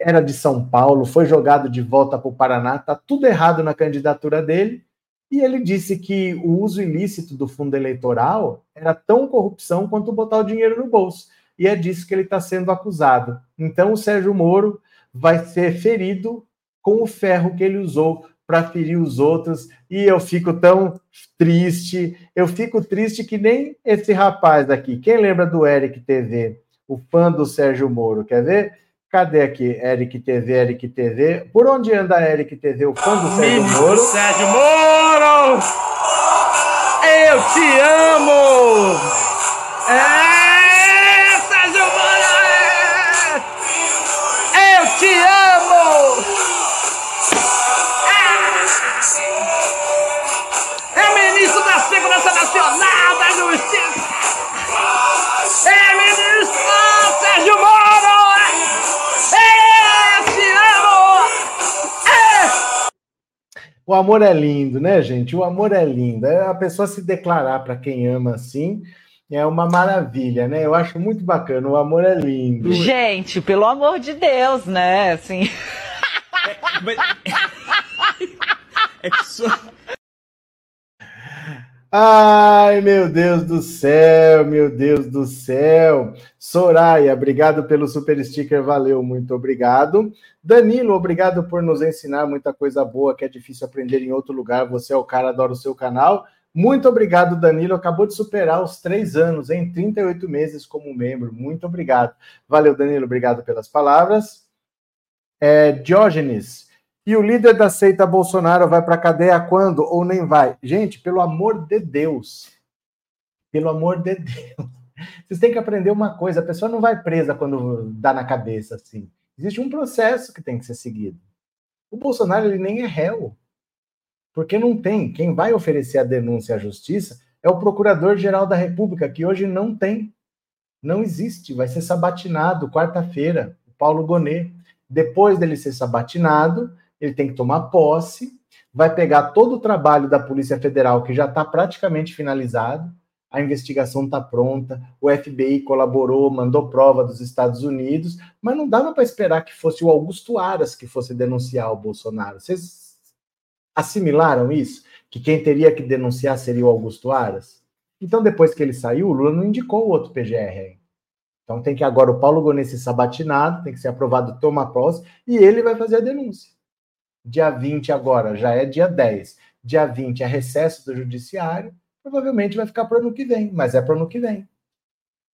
era de São Paulo, foi jogado de volta para o Paraná, tá tudo errado na candidatura dele. E ele disse que o uso ilícito do fundo eleitoral era tão corrupção quanto botar o dinheiro no bolso. E é disso que ele está sendo acusado. Então, o Sérgio Moro vai ser ferido com o ferro que ele usou para ferir os outros. E eu fico tão triste, eu fico triste que nem esse rapaz aqui. Quem lembra do Eric TV, o fã do Sérgio Moro? Quer ver? Cadê aqui? Eric TV, Eric TV. Por onde anda Eric TV, o fã do Sérgio Moro? Sérgio Moro! Eu te amo! É, O amor é lindo, né, gente? O amor é lindo. É a pessoa se declarar para quem ama assim é uma maravilha, né? Eu acho muito bacana. O amor é lindo. Gente, pelo amor de Deus, né? Assim. É, mas... [laughs] é que só... Ai, meu Deus do céu, meu Deus do céu. Soraya, obrigado pelo super sticker, valeu, muito obrigado. Danilo, obrigado por nos ensinar muita coisa boa que é difícil aprender em outro lugar. Você é o cara, adora o seu canal. Muito obrigado, Danilo. Acabou de superar os três anos em 38 meses como membro. Muito obrigado. Valeu, Danilo, obrigado pelas palavras. É, Diógenes, e o líder da seita Bolsonaro vai para a cadeia quando ou nem vai? Gente, pelo amor de Deus. Pelo amor de Deus. [laughs] Vocês têm que aprender uma coisa: a pessoa não vai presa quando dá na cabeça assim. Existe um processo que tem que ser seguido. O Bolsonaro ele nem é réu. Porque não tem. Quem vai oferecer a denúncia à justiça é o Procurador-Geral da República, que hoje não tem. Não existe. Vai ser sabatinado quarta-feira, o Paulo Gonet. Depois dele ser sabatinado, ele tem que tomar posse, vai pegar todo o trabalho da Polícia Federal, que já está praticamente finalizado, a investigação está pronta, o FBI colaborou, mandou prova dos Estados Unidos, mas não dava para esperar que fosse o Augusto Aras que fosse denunciar o Bolsonaro. Vocês assimilaram isso? Que quem teria que denunciar seria o Augusto Aras? Então, depois que ele saiu, o Lula não indicou o outro PGR. Então, tem que agora o Paulo Gonet ser sabatinado, tem que ser aprovado, tomar posse, e ele vai fazer a denúncia. Dia 20 agora, já é dia 10. Dia 20 é recesso do judiciário, provavelmente vai ficar para o ano que vem, mas é para o ano que vem.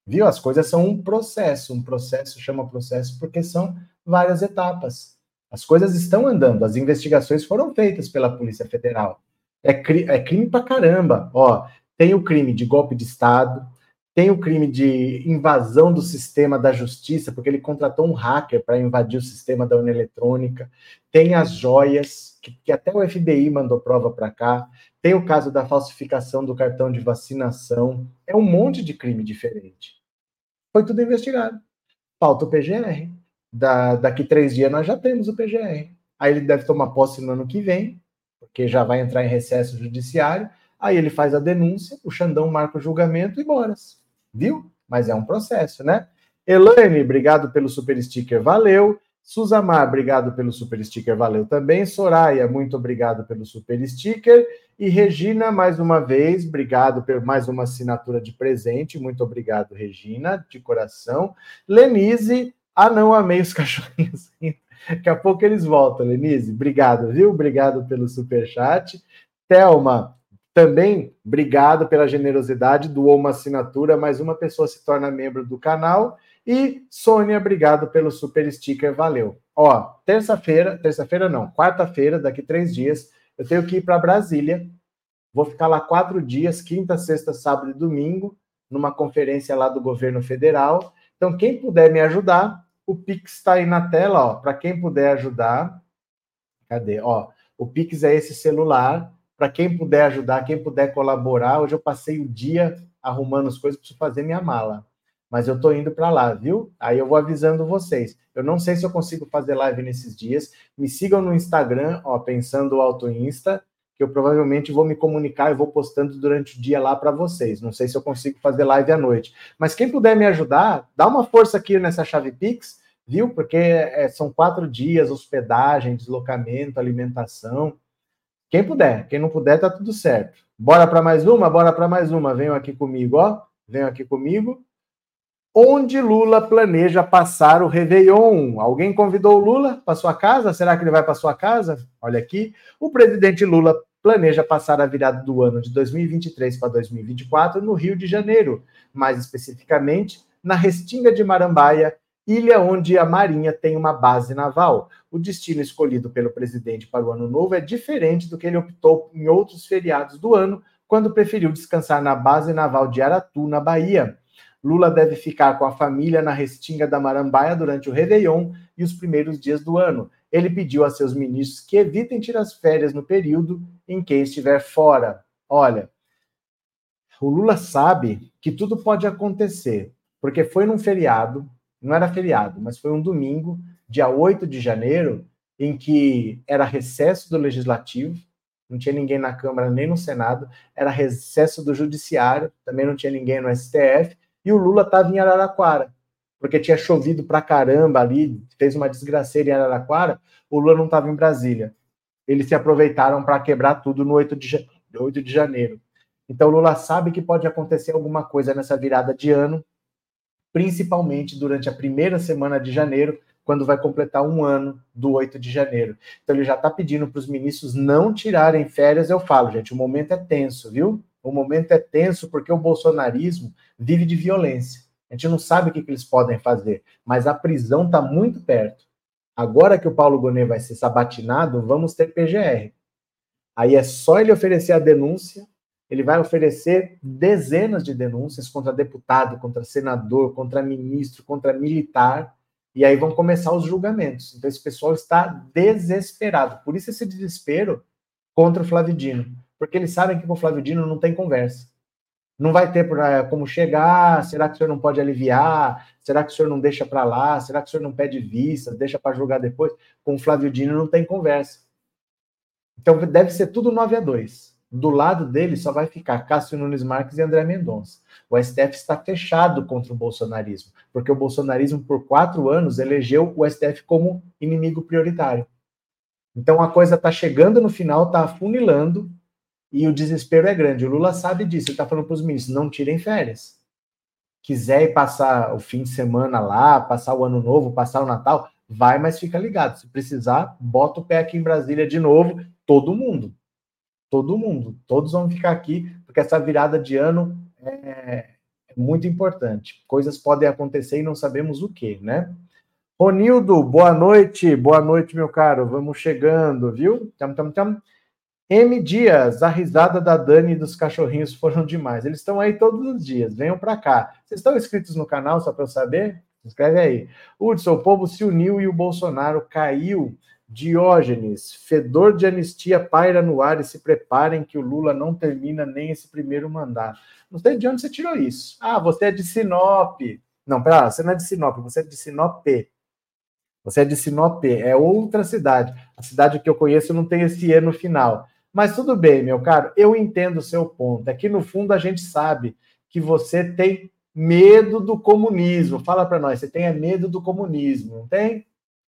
Viu? As coisas são um processo. Um processo chama processo porque são várias etapas. As coisas estão andando, as investigações foram feitas pela Polícia Federal. É, cri é crime para caramba. Ó, tem o crime de golpe de Estado, tem o crime de invasão do sistema da justiça, porque ele contratou um hacker para invadir o sistema da União Eletrônica. Tem as joias, que, que até o FBI mandou prova para cá. Tem o caso da falsificação do cartão de vacinação. É um monte de crime diferente. Foi tudo investigado. Falta o PGR. Da, daqui três dias nós já temos o PGR. Aí ele deve tomar posse no ano que vem, porque já vai entrar em recesso judiciário. Aí ele faz a denúncia, o Xandão marca o julgamento e bora viu? Mas é um processo, né? Elaine, obrigado pelo super sticker, valeu. Suzamar, obrigado pelo super sticker, valeu também. Soraya, muito obrigado pelo super sticker. E Regina, mais uma vez, obrigado por mais uma assinatura de presente. Muito obrigado, Regina, de coração. Lenise, ah, não, amei os [laughs] cachorrinhos. Daqui a pouco eles voltam, Lenise. Obrigado, viu? Obrigado pelo super chat. Thelma, também, obrigado pela generosidade, doou uma assinatura, mais uma pessoa se torna membro do canal. E Sônia, obrigado pelo super sticker, valeu. Ó, terça-feira, terça-feira não, quarta-feira, daqui três dias, eu tenho que ir para Brasília. Vou ficar lá quatro dias, quinta, sexta, sábado e domingo, numa conferência lá do governo federal. Então, quem puder me ajudar, o Pix está aí na tela, ó. Para quem puder ajudar, cadê? Ó, o Pix é esse celular para quem puder ajudar, quem puder colaborar. Hoje eu passei o dia arrumando as coisas, preciso fazer minha mala. Mas eu tô indo para lá, viu? Aí eu vou avisando vocês. Eu não sei se eu consigo fazer live nesses dias. Me sigam no Instagram, ó, pensando Auto Insta, que eu provavelmente vou me comunicar e vou postando durante o dia lá para vocês. Não sei se eu consigo fazer live à noite. Mas quem puder me ajudar, dá uma força aqui nessa chave Pix, viu? Porque é, são quatro dias, hospedagem, deslocamento, alimentação. Quem puder, quem não puder, tá tudo certo. Bora para mais uma? Bora para mais uma. Venham aqui comigo, ó. Venham aqui comigo. Onde Lula planeja passar o Réveillon? Alguém convidou o Lula para sua casa? Será que ele vai para sua casa? Olha aqui. O presidente Lula planeja passar a virada do ano de 2023 para 2024 no Rio de Janeiro, mais especificamente na Restinga de Marambaia, ilha onde a Marinha tem uma base naval. O destino escolhido pelo presidente para o ano novo é diferente do que ele optou em outros feriados do ano, quando preferiu descansar na base naval de Aratu, na Bahia. Lula deve ficar com a família na Restinga da Marambaia durante o Réveillon e os primeiros dias do ano ele pediu a seus ministros que evitem tirar as férias no período em que estiver fora. Olha, o Lula sabe que tudo pode acontecer, porque foi num feriado, não era feriado, mas foi um domingo, dia 8 de janeiro, em que era recesso do legislativo, não tinha ninguém na Câmara nem no Senado, era recesso do judiciário, também não tinha ninguém no STF, e o Lula estava em Araraquara porque tinha chovido pra caramba ali, fez uma desgraceira em Araraquara, o Lula não estava em Brasília. Eles se aproveitaram para quebrar tudo no 8 de, 8 de janeiro. Então, Lula sabe que pode acontecer alguma coisa nessa virada de ano, principalmente durante a primeira semana de janeiro, quando vai completar um ano do 8 de janeiro. Então, ele já está pedindo para os ministros não tirarem férias. Eu falo, gente, o momento é tenso, viu? O momento é tenso porque o bolsonarismo vive de violência. A gente não sabe o que, que eles podem fazer, mas a prisão está muito perto. Agora que o Paulo Gonet vai ser sabatinado, vamos ter PGR. Aí é só ele oferecer a denúncia, ele vai oferecer dezenas de denúncias contra deputado, contra senador, contra ministro, contra militar, e aí vão começar os julgamentos. Então esse pessoal está desesperado. Por isso esse desespero contra o Flávio Dino, porque eles sabem que com o Flávio Dino não tem conversa não vai ter pra, como chegar, será que o senhor não pode aliviar? Será que o senhor não deixa para lá? Será que o senhor não pede vista, deixa para julgar depois? Com o Flávio Dino não tem conversa. Então deve ser tudo 9 a 2. Do lado dele só vai ficar Cássio Nunes Marques e André Mendonça. O STF está fechado contra o bolsonarismo, porque o bolsonarismo, por quatro anos, elegeu o STF como inimigo prioritário. Então a coisa está chegando no final, está afunilando, e o desespero é grande. O Lula sabe disso. Ele está falando para os ministros: não tirem férias. Quiser ir passar o fim de semana lá, passar o ano novo, passar o Natal, vai, mas fica ligado. Se precisar, bota o pé aqui em Brasília de novo. Todo mundo. Todo mundo. Todos vão ficar aqui, porque essa virada de ano é, é muito importante. Coisas podem acontecer e não sabemos o que, né? Ronildo, boa noite. Boa noite, meu caro. Vamos chegando, viu? Tam, tam, tam. M. Dias, a risada da Dani e dos cachorrinhos foram demais. Eles estão aí todos os dias, venham para cá. Vocês estão inscritos no canal, só para eu saber? Se inscreve aí. Hudson, o povo se uniu e o Bolsonaro caiu. Diógenes, fedor de anistia paira no ar e se preparem que o Lula não termina nem esse primeiro mandato. Não sei de onde você tirou isso. Ah, você é de Sinop. Não, pera, você não é de Sinop, você é de Sinop. Você é de Sinop, é outra cidade. A cidade que eu conheço não tem esse E no final. Mas tudo bem, meu caro, eu entendo o seu ponto. É no fundo a gente sabe que você tem medo do comunismo. Fala para nós, você tem medo do comunismo, não tem?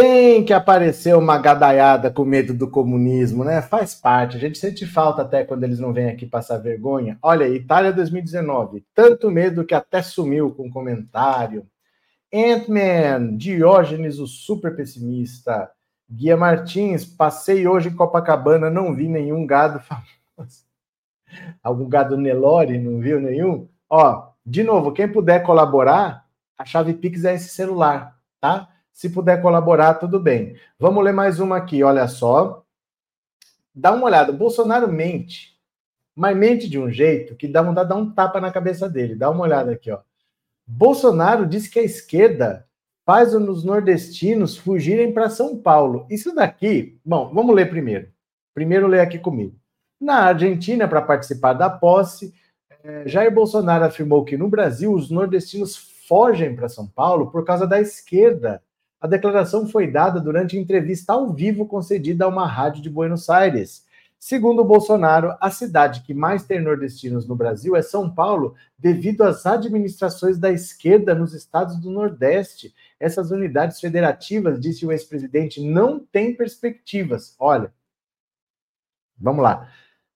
Tem que aparecer uma gadaiada com medo do comunismo, né? Faz parte. A gente sente falta até quando eles não vêm aqui passar vergonha. Olha, Itália 2019. Tanto medo que até sumiu com comentário. Ant-Man, Diógenes, o super pessimista. Guia Martins, passei hoje em Copacabana, não vi nenhum gado. [laughs] Algum gado Nelore, não viu nenhum? Ó, de novo, quem puder colaborar, a chave Pix é esse celular, tá? Se puder colaborar, tudo bem. Vamos ler mais uma aqui, olha só. Dá uma olhada, Bolsonaro mente, mas mente de um jeito que dá vontade de dar um tapa na cabeça dele. Dá uma olhada aqui, ó. Bolsonaro disse que a esquerda faz os nordestinos fugirem para São Paulo. Isso daqui, bom, vamos ler primeiro. Primeiro lê aqui comigo. Na Argentina, para participar da posse, eh, Jair Bolsonaro afirmou que no Brasil os nordestinos fogem para São Paulo por causa da esquerda. A declaração foi dada durante entrevista ao vivo concedida a uma rádio de Buenos Aires. Segundo Bolsonaro, a cidade que mais tem nordestinos no Brasil é São Paulo, devido às administrações da esquerda nos estados do Nordeste. Essas unidades federativas, disse o ex-presidente, não têm perspectivas. Olha, Vamos lá.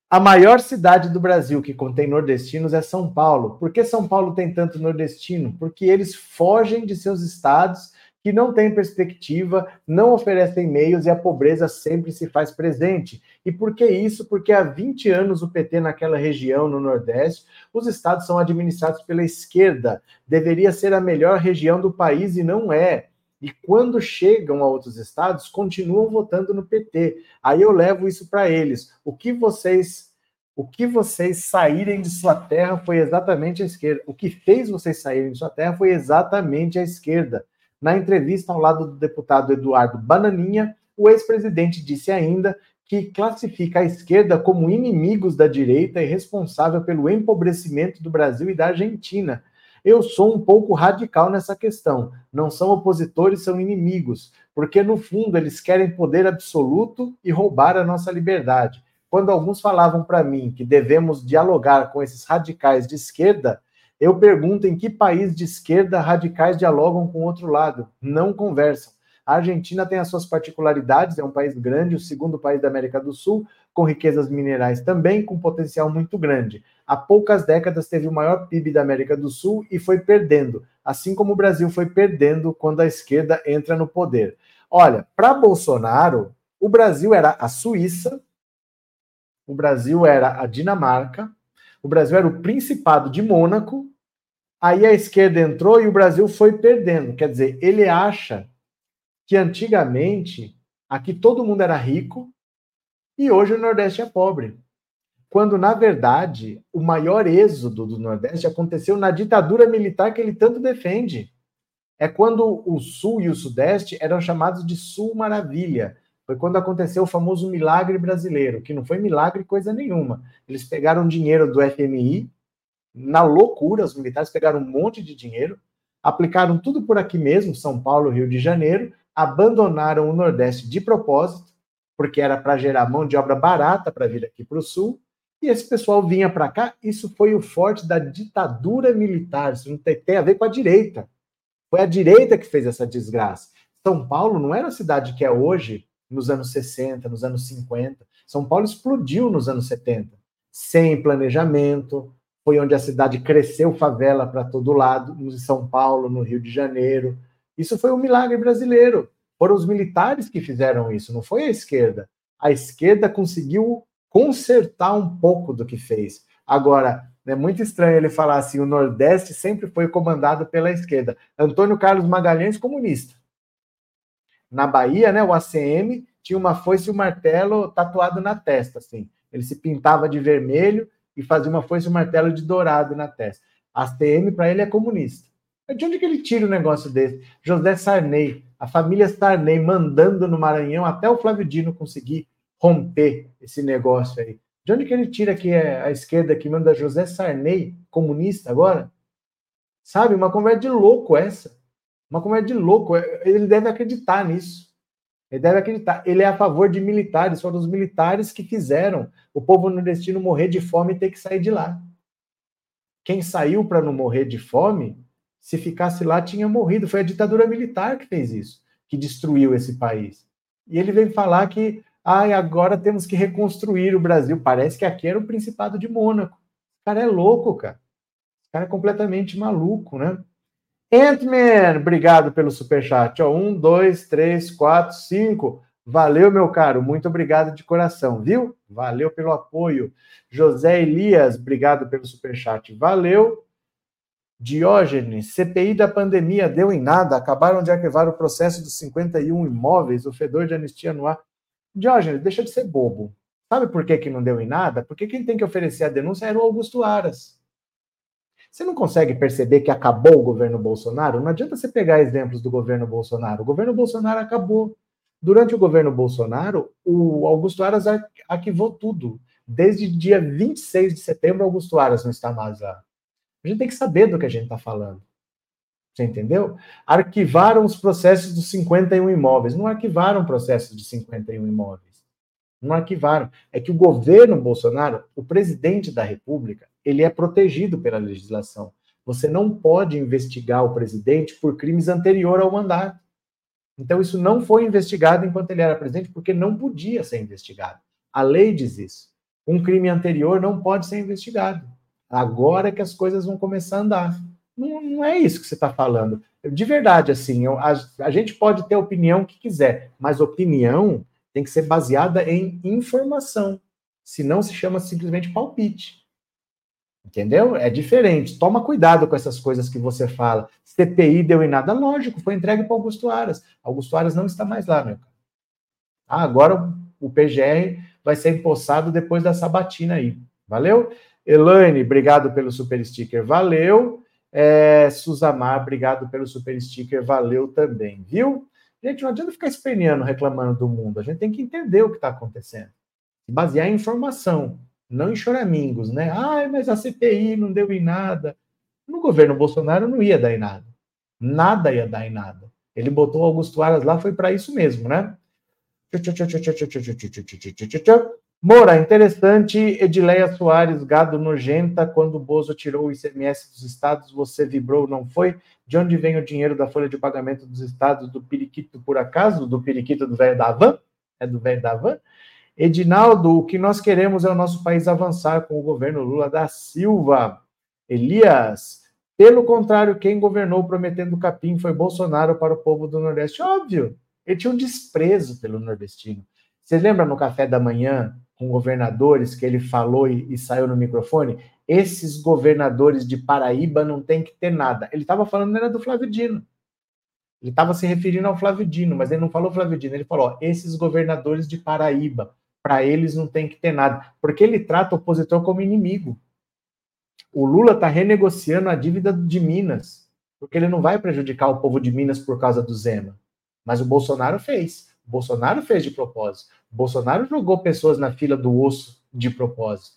A maior cidade do Brasil que contém nordestinos é São Paulo. Por que São Paulo tem tanto nordestino? Porque eles fogem de seus estados que não têm perspectiva, não oferecem meios e a pobreza sempre se faz presente. E por que isso? Porque há 20 anos o PT naquela região, no Nordeste, os estados são administrados pela esquerda. Deveria ser a melhor região do país e não é e quando chegam a outros estados, continuam votando no PT. Aí eu levo isso para eles. O que vocês o que vocês saírem de sua terra foi exatamente a esquerda. O que fez vocês saírem de sua terra foi exatamente a esquerda. Na entrevista ao lado do deputado Eduardo Bananinha, o ex-presidente disse ainda que classifica a esquerda como inimigos da direita e responsável pelo empobrecimento do Brasil e da Argentina. Eu sou um pouco radical nessa questão. Não são opositores, são inimigos, porque no fundo eles querem poder absoluto e roubar a nossa liberdade. Quando alguns falavam para mim que devemos dialogar com esses radicais de esquerda, eu pergunto em que país de esquerda radicais dialogam com o outro lado? Não conversam. A Argentina tem as suas particularidades, é um país grande, o segundo país da América do Sul, com riquezas minerais também, com potencial muito grande. Há poucas décadas teve o maior PIB da América do Sul e foi perdendo, assim como o Brasil foi perdendo quando a esquerda entra no poder. Olha, para Bolsonaro, o Brasil era a Suíça, o Brasil era a Dinamarca, o Brasil era o Principado de Mônaco, aí a esquerda entrou e o Brasil foi perdendo. Quer dizer, ele acha que antigamente aqui todo mundo era rico e hoje o Nordeste é pobre. Quando, na verdade, o maior êxodo do Nordeste aconteceu na ditadura militar que ele tanto defende. É quando o Sul e o Sudeste eram chamados de Sul Maravilha. Foi quando aconteceu o famoso milagre brasileiro, que não foi milagre coisa nenhuma. Eles pegaram dinheiro do FMI, na loucura, os militares pegaram um monte de dinheiro, aplicaram tudo por aqui mesmo, São Paulo, Rio de Janeiro, abandonaram o Nordeste de propósito, porque era para gerar mão de obra barata para vir aqui para o Sul, e esse pessoal vinha para cá. Isso foi o forte da ditadura militar, isso não tem, tem a ver com a direita. Foi a direita que fez essa desgraça. São Paulo não era a cidade que é hoje, nos anos 60, nos anos 50. São Paulo explodiu nos anos 70, sem planejamento. Foi onde a cidade cresceu favela para todo lado, em São Paulo, no Rio de Janeiro. Isso foi um milagre brasileiro. Foram os militares que fizeram isso, não foi a esquerda. A esquerda conseguiu consertar um pouco do que fez. Agora, é muito estranho ele falar assim: o Nordeste sempre foi comandado pela esquerda. Antônio Carlos Magalhães, comunista. Na Bahia, né, o ACM tinha uma foice e um martelo tatuado na testa, assim. Ele se pintava de vermelho e fazia uma foice e um martelo de dourado na testa. A ACM, para ele, é comunista. De onde que ele tira um negócio desse? José Sarney, a família Sarney mandando no Maranhão até o Flávio Dino conseguir romper esse negócio aí. De onde que ele tira que é a esquerda que manda José Sarney, comunista agora? Sabe, uma conversa de louco essa. Uma conversa de louco. Ele deve acreditar nisso. Ele deve acreditar. Ele é a favor de militares. Foram os militares que fizeram o povo nordestino morrer de fome e ter que sair de lá. Quem saiu para não morrer de fome se ficasse lá, tinha morrido. Foi a ditadura militar que fez isso, que destruiu esse país. E ele vem falar que ah, agora temos que reconstruir o Brasil. Parece que aqui era o Principado de Mônaco. O cara é louco, cara. O cara é completamente maluco, né? Ant-Man, obrigado pelo superchat. Ó, um, dois, três, quatro, cinco. Valeu, meu caro. Muito obrigado de coração, viu? Valeu pelo apoio. José Elias, obrigado pelo superchat. Valeu. Diógenes, CPI da pandemia deu em nada. Acabaram de arquivar o processo dos 51 imóveis, o fedor de anistia no ar. Diógenes, deixa de ser bobo. Sabe por que, que não deu em nada? Porque quem tem que oferecer a denúncia era o Augusto Aras. Você não consegue perceber que acabou o governo Bolsonaro? Não adianta você pegar exemplos do governo Bolsonaro. O governo Bolsonaro acabou. Durante o governo Bolsonaro, o Augusto Aras arquivou tudo. Desde dia 26 de setembro, Augusto Aras não está mais lá. A gente tem que saber do que a gente está falando. Você entendeu? Arquivaram os processos dos 51 imóveis. Não arquivaram processos de 51 imóveis. Não arquivaram. É que o governo Bolsonaro, o presidente da República, ele é protegido pela legislação. Você não pode investigar o presidente por crimes anteriores ao mandato. Então, isso não foi investigado enquanto ele era presidente, porque não podia ser investigado. A lei diz isso. Um crime anterior não pode ser investigado. Agora é que as coisas vão começar a andar. Não, não é isso que você está falando. De verdade, assim, eu, a, a gente pode ter opinião que quiser, mas opinião tem que ser baseada em informação. Senão se chama simplesmente palpite. Entendeu? É diferente. Toma cuidado com essas coisas que você fala. CPI deu em nada. Lógico, foi entregue para Augusto Aras. Augusto Aras não está mais lá, meu cara. Ah, agora o PGR vai ser empossado depois da sabatina aí. Valeu? Elaine, obrigado pelo super sticker. Valeu. É, Suzamar, obrigado pelo super sticker. Valeu também, viu? Gente, não adianta ficar esperneando, reclamando do mundo. A gente tem que entender o que está acontecendo. Basear em informação não em choramingos, né? Ai, mas a CPI não deu em nada. No governo Bolsonaro não ia dar em nada. Nada ia dar em nada. Ele botou Augusto Aras lá, foi para isso mesmo, né? Moura, interessante. Edileia Soares, gado nojenta. Quando o Bozo tirou o ICMS dos estados, você vibrou, não foi? De onde vem o dinheiro da folha de pagamento dos estados? Do periquito, por acaso? Do periquito do velho da van? É do velho da van? Edinaldo, o que nós queremos é o nosso país avançar com o governo Lula da Silva. Elias, pelo contrário, quem governou prometendo capim foi Bolsonaro para o povo do Nordeste. Óbvio, ele tinha um desprezo pelo nordestino. Você lembra no café da manhã, com governadores, que ele falou e, e saiu no microfone? Esses governadores de Paraíba não tem que ter nada. Ele estava falando, era do Flávio Dino. Ele estava se referindo ao Flávio Dino, mas ele não falou Flávio Dino, ele falou: ó, esses governadores de Paraíba para eles não tem que ter nada, porque ele trata o opositor como inimigo. O Lula está renegociando a dívida de Minas, porque ele não vai prejudicar o povo de Minas por causa do Zema. Mas o Bolsonaro fez. O Bolsonaro fez de propósito. O Bolsonaro jogou pessoas na fila do osso de propósito.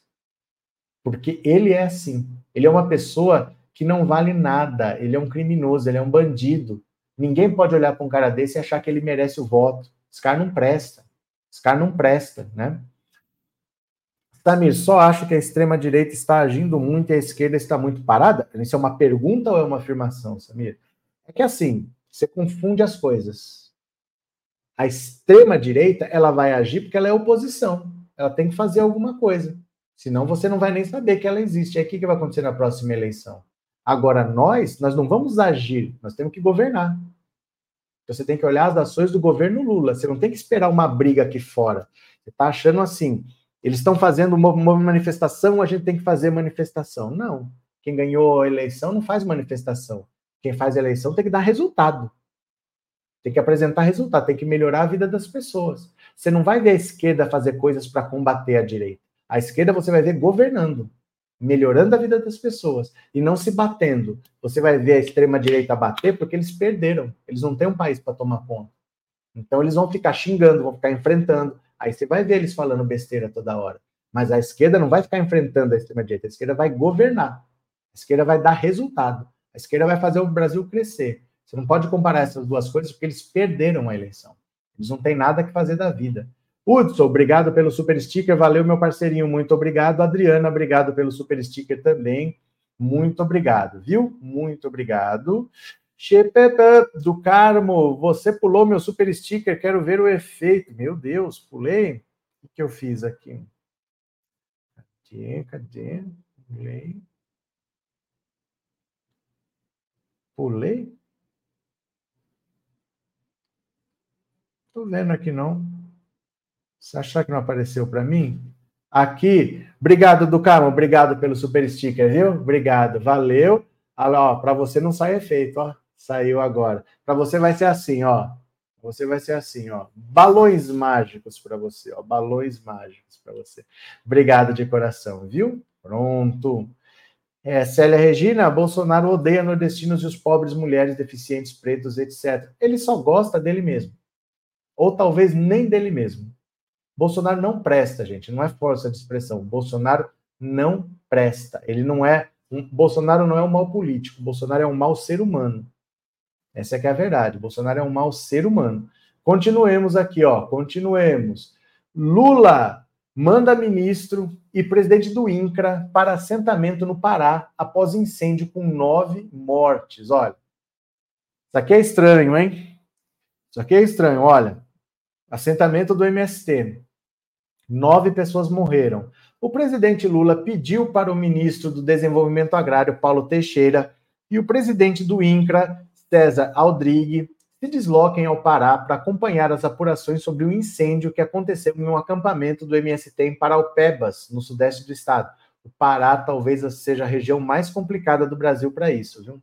Porque ele é assim. Ele é uma pessoa que não vale nada. Ele é um criminoso, ele é um bandido. Ninguém pode olhar para um cara desse e achar que ele merece o voto. Esse cara não presta. Esse cara não presta, né? Samir, só acho que a extrema-direita está agindo muito e a esquerda está muito parada? Isso é uma pergunta ou é uma afirmação, Samir? É que assim, você confunde as coisas. A extrema-direita, ela vai agir porque ela é oposição. Ela tem que fazer alguma coisa. Senão você não vai nem saber que ela existe. Aí o que vai acontecer na próxima eleição? Agora, nós, nós não vamos agir, nós temos que governar. Você tem que olhar as ações do governo Lula. Você não tem que esperar uma briga aqui fora. Você está achando assim, eles estão fazendo uma, uma, manifestação, a gente tem que fazer manifestação. Não. Quem ganhou a eleição não faz manifestação. Quem faz a eleição tem que dar resultado. Tem que apresentar resultado, tem que melhorar a vida das pessoas. Você não vai ver a esquerda fazer coisas para combater a direita. A esquerda você vai ver governando melhorando a vida das pessoas e não se batendo. Você vai ver a extrema-direita bater porque eles perderam. Eles não têm um país para tomar conta. Então eles vão ficar xingando, vão ficar enfrentando. Aí você vai ver eles falando besteira toda hora. Mas a esquerda não vai ficar enfrentando a extrema-direita. A esquerda vai governar. A esquerda vai dar resultado. A esquerda vai fazer o Brasil crescer. Você não pode comparar essas duas coisas porque eles perderam a eleição. Eles não têm nada que fazer da vida. Hudson, obrigado pelo super sticker. Valeu, meu parceirinho. Muito obrigado. Adriana, obrigado pelo super sticker também. Muito obrigado, viu? Muito obrigado. Chepepe do Carmo, você pulou meu super sticker. Quero ver o efeito. Meu Deus, pulei. O que eu fiz aqui? Cadê? Cadê? Pulei. Pulei? Tô vendo aqui não. Você achar que não apareceu para mim? Aqui, obrigado do Carmo, obrigado pelo super sticker, viu? Obrigado, valeu. Olha, ó, para você não sai efeito, ó, saiu agora. Para você vai ser assim, ó. Você vai ser assim, ó. Balões mágicos para você, ó. Balões mágicos para você. Obrigado de coração, viu? Pronto. É, Célia Regina, Bolsonaro odeia nordestinos e os pobres, mulheres, deficientes, pretos, etc. Ele só gosta dele mesmo. Ou talvez nem dele mesmo. Bolsonaro não presta, gente. Não é força de expressão. Bolsonaro não presta. Ele não é. Um, Bolsonaro não é um mau político. Bolsonaro é um mau ser humano. Essa é que é a verdade. Bolsonaro é um mau ser humano. Continuemos aqui, ó. Continuemos. Lula manda ministro e presidente do INCRA para assentamento no Pará após incêndio com nove mortes. Olha, isso aqui é estranho, hein? Isso aqui é estranho. Olha, assentamento do MST. Nove pessoas morreram. O presidente Lula pediu para o ministro do Desenvolvimento Agrário, Paulo Teixeira, e o presidente do INCRA, César Aldrigue, se desloquem ao Pará para acompanhar as apurações sobre o incêndio que aconteceu em um acampamento do MST em Paraupebas, no sudeste do estado. O Pará talvez seja a região mais complicada do Brasil para isso, viu?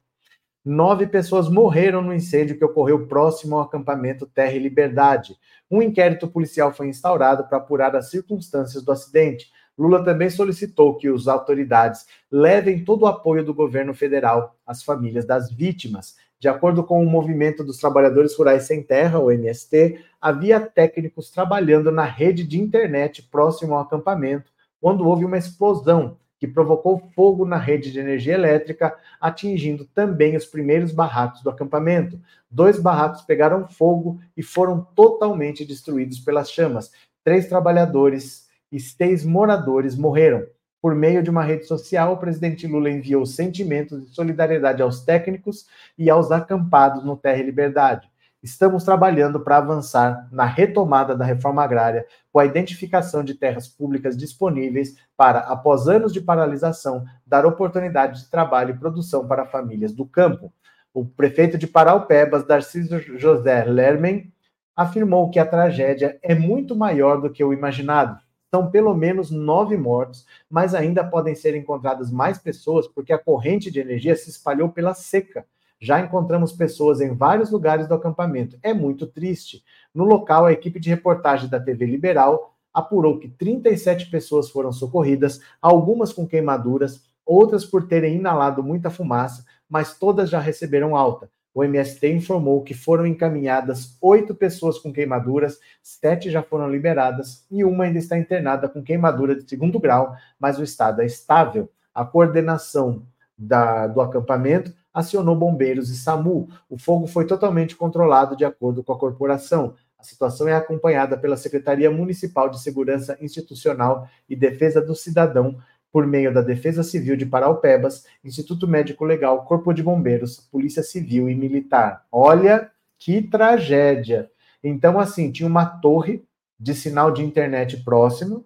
Nove pessoas morreram no incêndio que ocorreu próximo ao acampamento Terra e Liberdade. Um inquérito policial foi instaurado para apurar as circunstâncias do acidente. Lula também solicitou que as autoridades levem todo o apoio do governo federal às famílias das vítimas. De acordo com o Movimento dos Trabalhadores Rurais Sem Terra, o MST, havia técnicos trabalhando na rede de internet próximo ao acampamento quando houve uma explosão que provocou fogo na rede de energia elétrica, atingindo também os primeiros barracos do acampamento. Dois barracos pegaram fogo e foram totalmente destruídos pelas chamas. Três trabalhadores e seis moradores morreram. Por meio de uma rede social, o presidente Lula enviou sentimentos de solidariedade aos técnicos e aos acampados no Terra e Liberdade estamos trabalhando para avançar na retomada da reforma agrária, com a identificação de terras públicas disponíveis para, após anos de paralisação, dar oportunidade de trabalho e produção para famílias do campo. O prefeito de Paraupebas, Darcy José Lermen, afirmou que a tragédia é muito maior do que o imaginado. São pelo menos nove mortos, mas ainda podem ser encontradas mais pessoas porque a corrente de energia se espalhou pela seca já encontramos pessoas em vários lugares do acampamento. É muito triste. No local, a equipe de reportagem da TV Liberal apurou que 37 pessoas foram socorridas, algumas com queimaduras, outras por terem inalado muita fumaça, mas todas já receberam alta. O MST informou que foram encaminhadas oito pessoas com queimaduras, sete já foram liberadas e uma ainda está internada com queimadura de segundo grau, mas o estado é estável. A coordenação da, do acampamento acionou bombeiros e SAMU. O fogo foi totalmente controlado de acordo com a corporação. A situação é acompanhada pela Secretaria Municipal de Segurança Institucional e Defesa do Cidadão, por meio da Defesa Civil de Paraupebas, Instituto Médico Legal, Corpo de Bombeiros, Polícia Civil e Militar. Olha que tragédia! Então, assim, tinha uma torre de sinal de internet próximo,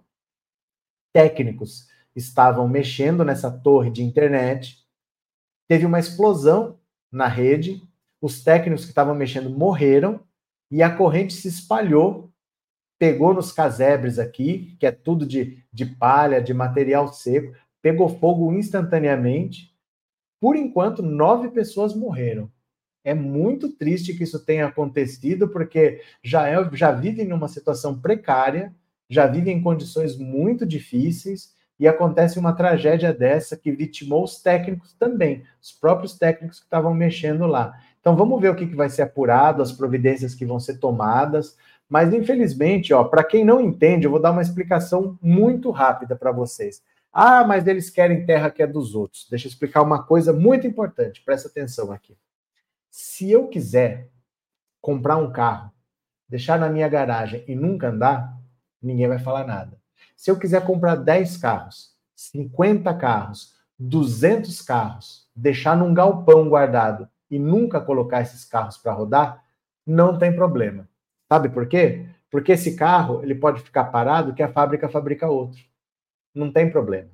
técnicos estavam mexendo nessa torre de internet, teve uma explosão na rede, os técnicos que estavam mexendo morreram e a corrente se espalhou, pegou nos casebres aqui, que é tudo de, de palha, de material seco, pegou fogo instantaneamente. Por enquanto, nove pessoas morreram. É muito triste que isso tenha acontecido, porque já, é, já vivem numa situação precária, já vivem em condições muito difíceis, e acontece uma tragédia dessa que vitimou os técnicos também, os próprios técnicos que estavam mexendo lá. Então vamos ver o que, que vai ser apurado, as providências que vão ser tomadas. Mas infelizmente, ó, para quem não entende, eu vou dar uma explicação muito rápida para vocês. Ah, mas eles querem terra que é dos outros. Deixa eu explicar uma coisa muito importante. Presta atenção aqui. Se eu quiser comprar um carro, deixar na minha garagem e nunca andar, ninguém vai falar nada. Se eu quiser comprar 10 carros, 50 carros, 200 carros, deixar num galpão guardado e nunca colocar esses carros para rodar, não tem problema. Sabe por quê? Porque esse carro ele pode ficar parado que a fábrica fabrica outro. Não tem problema.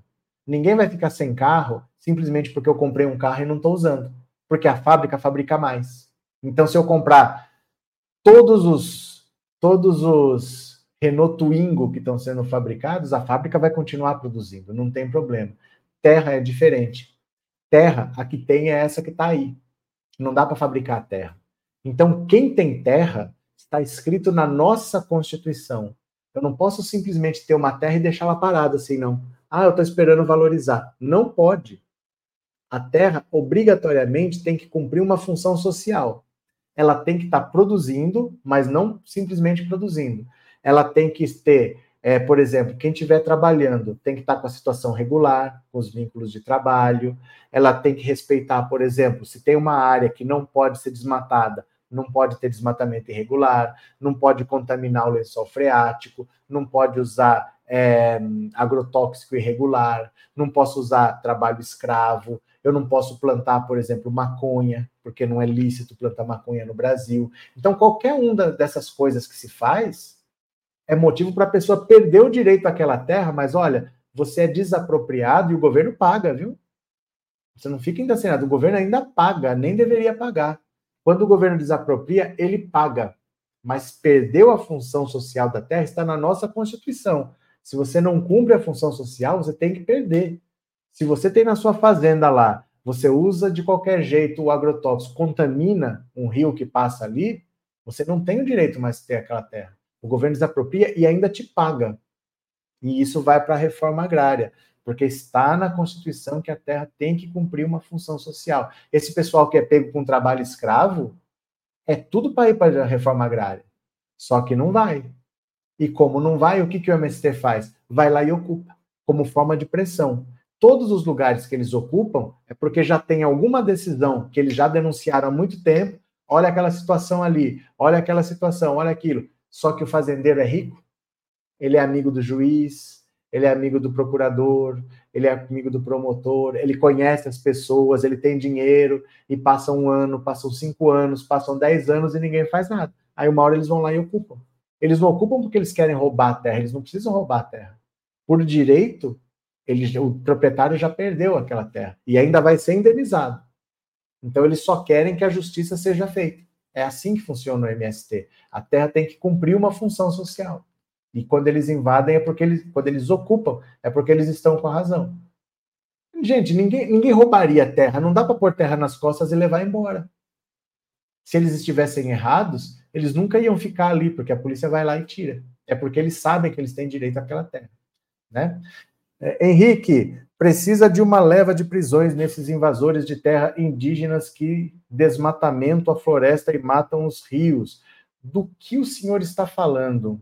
Ninguém vai ficar sem carro simplesmente porque eu comprei um carro e não estou usando, porque a fábrica fabrica mais. Então, se eu comprar todos os todos os Renault Twingo que estão sendo fabricados, a fábrica vai continuar produzindo, não tem problema. Terra é diferente. Terra, a que tem é essa que está aí. Não dá para fabricar terra. Então, quem tem terra está escrito na nossa Constituição. Eu não posso simplesmente ter uma terra e deixá-la parada assim, não. Ah, eu estou esperando valorizar. Não pode. A terra, obrigatoriamente, tem que cumprir uma função social. Ela tem que estar tá produzindo, mas não simplesmente produzindo. Ela tem que ter, é, por exemplo, quem estiver trabalhando tem que estar tá com a situação regular, com os vínculos de trabalho. Ela tem que respeitar, por exemplo, se tem uma área que não pode ser desmatada, não pode ter desmatamento irregular, não pode contaminar o lençol freático, não pode usar é, agrotóxico irregular, não posso usar trabalho escravo, eu não posso plantar, por exemplo, maconha, porque não é lícito plantar maconha no Brasil. Então, qualquer uma dessas coisas que se faz é motivo para a pessoa perder o direito àquela terra, mas olha, você é desapropriado e o governo paga, viu? Você não fica nada, o governo ainda paga, nem deveria pagar. Quando o governo desapropria, ele paga. Mas perdeu a função social da terra está na nossa Constituição. Se você não cumpre a função social, você tem que perder. Se você tem na sua fazenda lá, você usa de qualquer jeito o agrotóxico, contamina um rio que passa ali, você não tem o direito mais de ter aquela terra. O governo desapropria e ainda te paga. E isso vai para a reforma agrária porque está na Constituição que a terra tem que cumprir uma função social. Esse pessoal que é pego com trabalho escravo é tudo para ir para a reforma agrária. Só que não vai. E como não vai, o que, que o MST faz? Vai lá e ocupa, como forma de pressão. Todos os lugares que eles ocupam é porque já tem alguma decisão que eles já denunciaram há muito tempo. Olha aquela situação ali, olha aquela situação, olha aquilo. Só que o fazendeiro é rico, ele é amigo do juiz, ele é amigo do procurador, ele é amigo do promotor, ele conhece as pessoas, ele tem dinheiro, e passa um ano, passam cinco anos, passam dez anos e ninguém faz nada. Aí uma hora eles vão lá e ocupam. Eles não ocupam porque eles querem roubar a terra, eles não precisam roubar a terra. Por direito, ele, o proprietário já perdeu aquela terra e ainda vai ser indenizado. Então eles só querem que a justiça seja feita. É assim que funciona o MST. A terra tem que cumprir uma função social. E quando eles invadem é porque eles, quando eles ocupam, é porque eles estão com a razão. Gente, ninguém, ninguém roubaria terra, não dá para pôr terra nas costas e levar embora. Se eles estivessem errados, eles nunca iam ficar ali, porque a polícia vai lá e tira. É porque eles sabem que eles têm direito àquela terra. Né? É, Henrique, precisa de uma leva de prisões nesses invasores de terra indígenas que desmatamento a floresta e matam os rios. Do que o senhor está falando?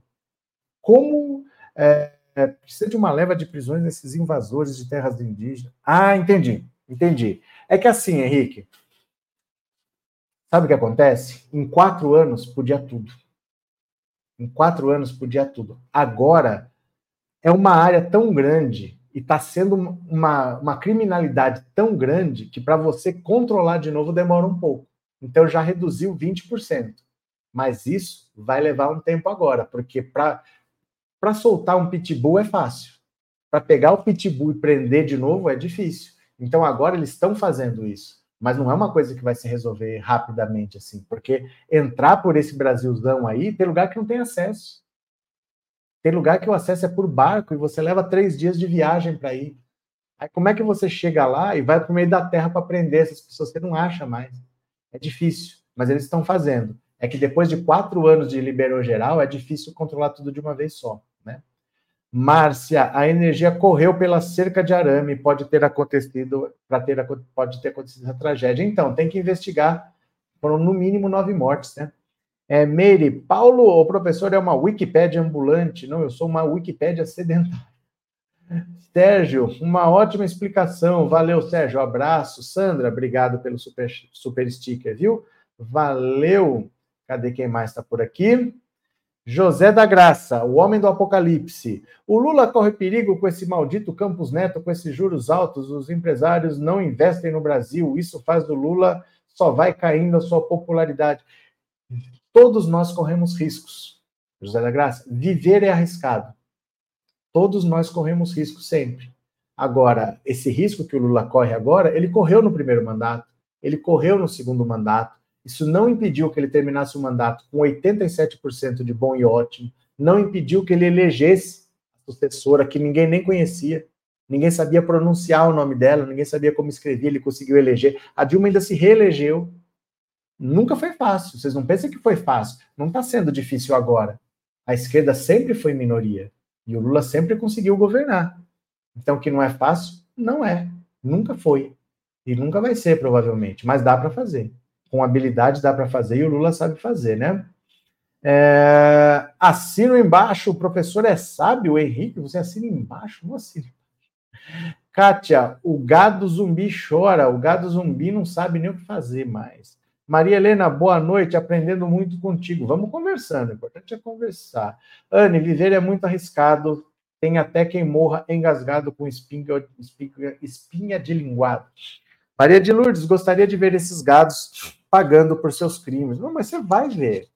Como é, é, precisa de uma leva de prisões nesses invasores de terras indígenas? Ah, entendi, entendi. É que assim, Henrique, sabe o que acontece? Em quatro anos podia tudo. Em quatro anos podia tudo. Agora é uma área tão grande e está sendo uma, uma criminalidade tão grande que para você controlar de novo demora um pouco. Então já reduziu 20%. Mas isso vai levar um tempo agora, porque para soltar um pitbull é fácil. Para pegar o pitbull e prender de novo é difícil. Então agora eles estão fazendo isso. Mas não é uma coisa que vai se resolver rapidamente assim, porque entrar por esse Brasilzão aí, tem lugar que não tem acesso. Tem lugar que o acesso é por barco e você leva três dias de viagem para ir. Aí como é que você chega lá e vai para o meio da terra para prender essas pessoas? Você não acha mais. É difícil, mas eles estão fazendo. É que depois de quatro anos de liberou geral, é difícil controlar tudo de uma vez só. Márcia, a energia correu pela cerca de arame, pode ter acontecido, para ter pode ter acontecido a tragédia. Então, tem que investigar. Foram no mínimo nove mortes, né? É, Meire, Paulo, o professor é uma Wikipédia ambulante. Não, eu sou uma Wikipédia sedentária. Sérgio, uma ótima explicação. Valeu, Sérgio. abraço. Sandra, obrigado pelo super, super sticker, viu? Valeu. Cadê quem mais está por aqui? José da Graça, o homem do apocalipse. O Lula corre perigo com esse maldito Campos Neto, com esses juros altos. Os empresários não investem no Brasil. Isso faz do Lula só vai caindo a sua popularidade. Todos nós corremos riscos. José da Graça, viver é arriscado. Todos nós corremos risco sempre. Agora, esse risco que o Lula corre agora, ele correu no primeiro mandato, ele correu no segundo mandato, isso não impediu que ele terminasse o mandato com 87% de bom e ótimo, não impediu que ele elegesse a sucessora, que ninguém nem conhecia, ninguém sabia pronunciar o nome dela, ninguém sabia como escrever, ele conseguiu eleger. A Dilma ainda se reelegeu. Nunca foi fácil. Vocês não pensam que foi fácil. Não está sendo difícil agora. A esquerda sempre foi minoria. E o Lula sempre conseguiu governar. Então, que não é fácil, não é. Nunca foi. E nunca vai ser, provavelmente. Mas dá para fazer. Com habilidade dá para fazer e o Lula sabe fazer, né? É, assino embaixo, o professor é sábio, Henrique, você assina embaixo? Não assina. Kátia, o gado zumbi chora, o gado zumbi não sabe nem o que fazer mais. Maria Helena, boa noite, aprendendo muito contigo. Vamos conversando, o importante é conversar. Anne, viver é muito arriscado, tem até quem morra engasgado com espinha, espinha, espinha de linguado. Maria de Lourdes, gostaria de ver esses gados pagando por seus crimes. Não, mas você vai ver.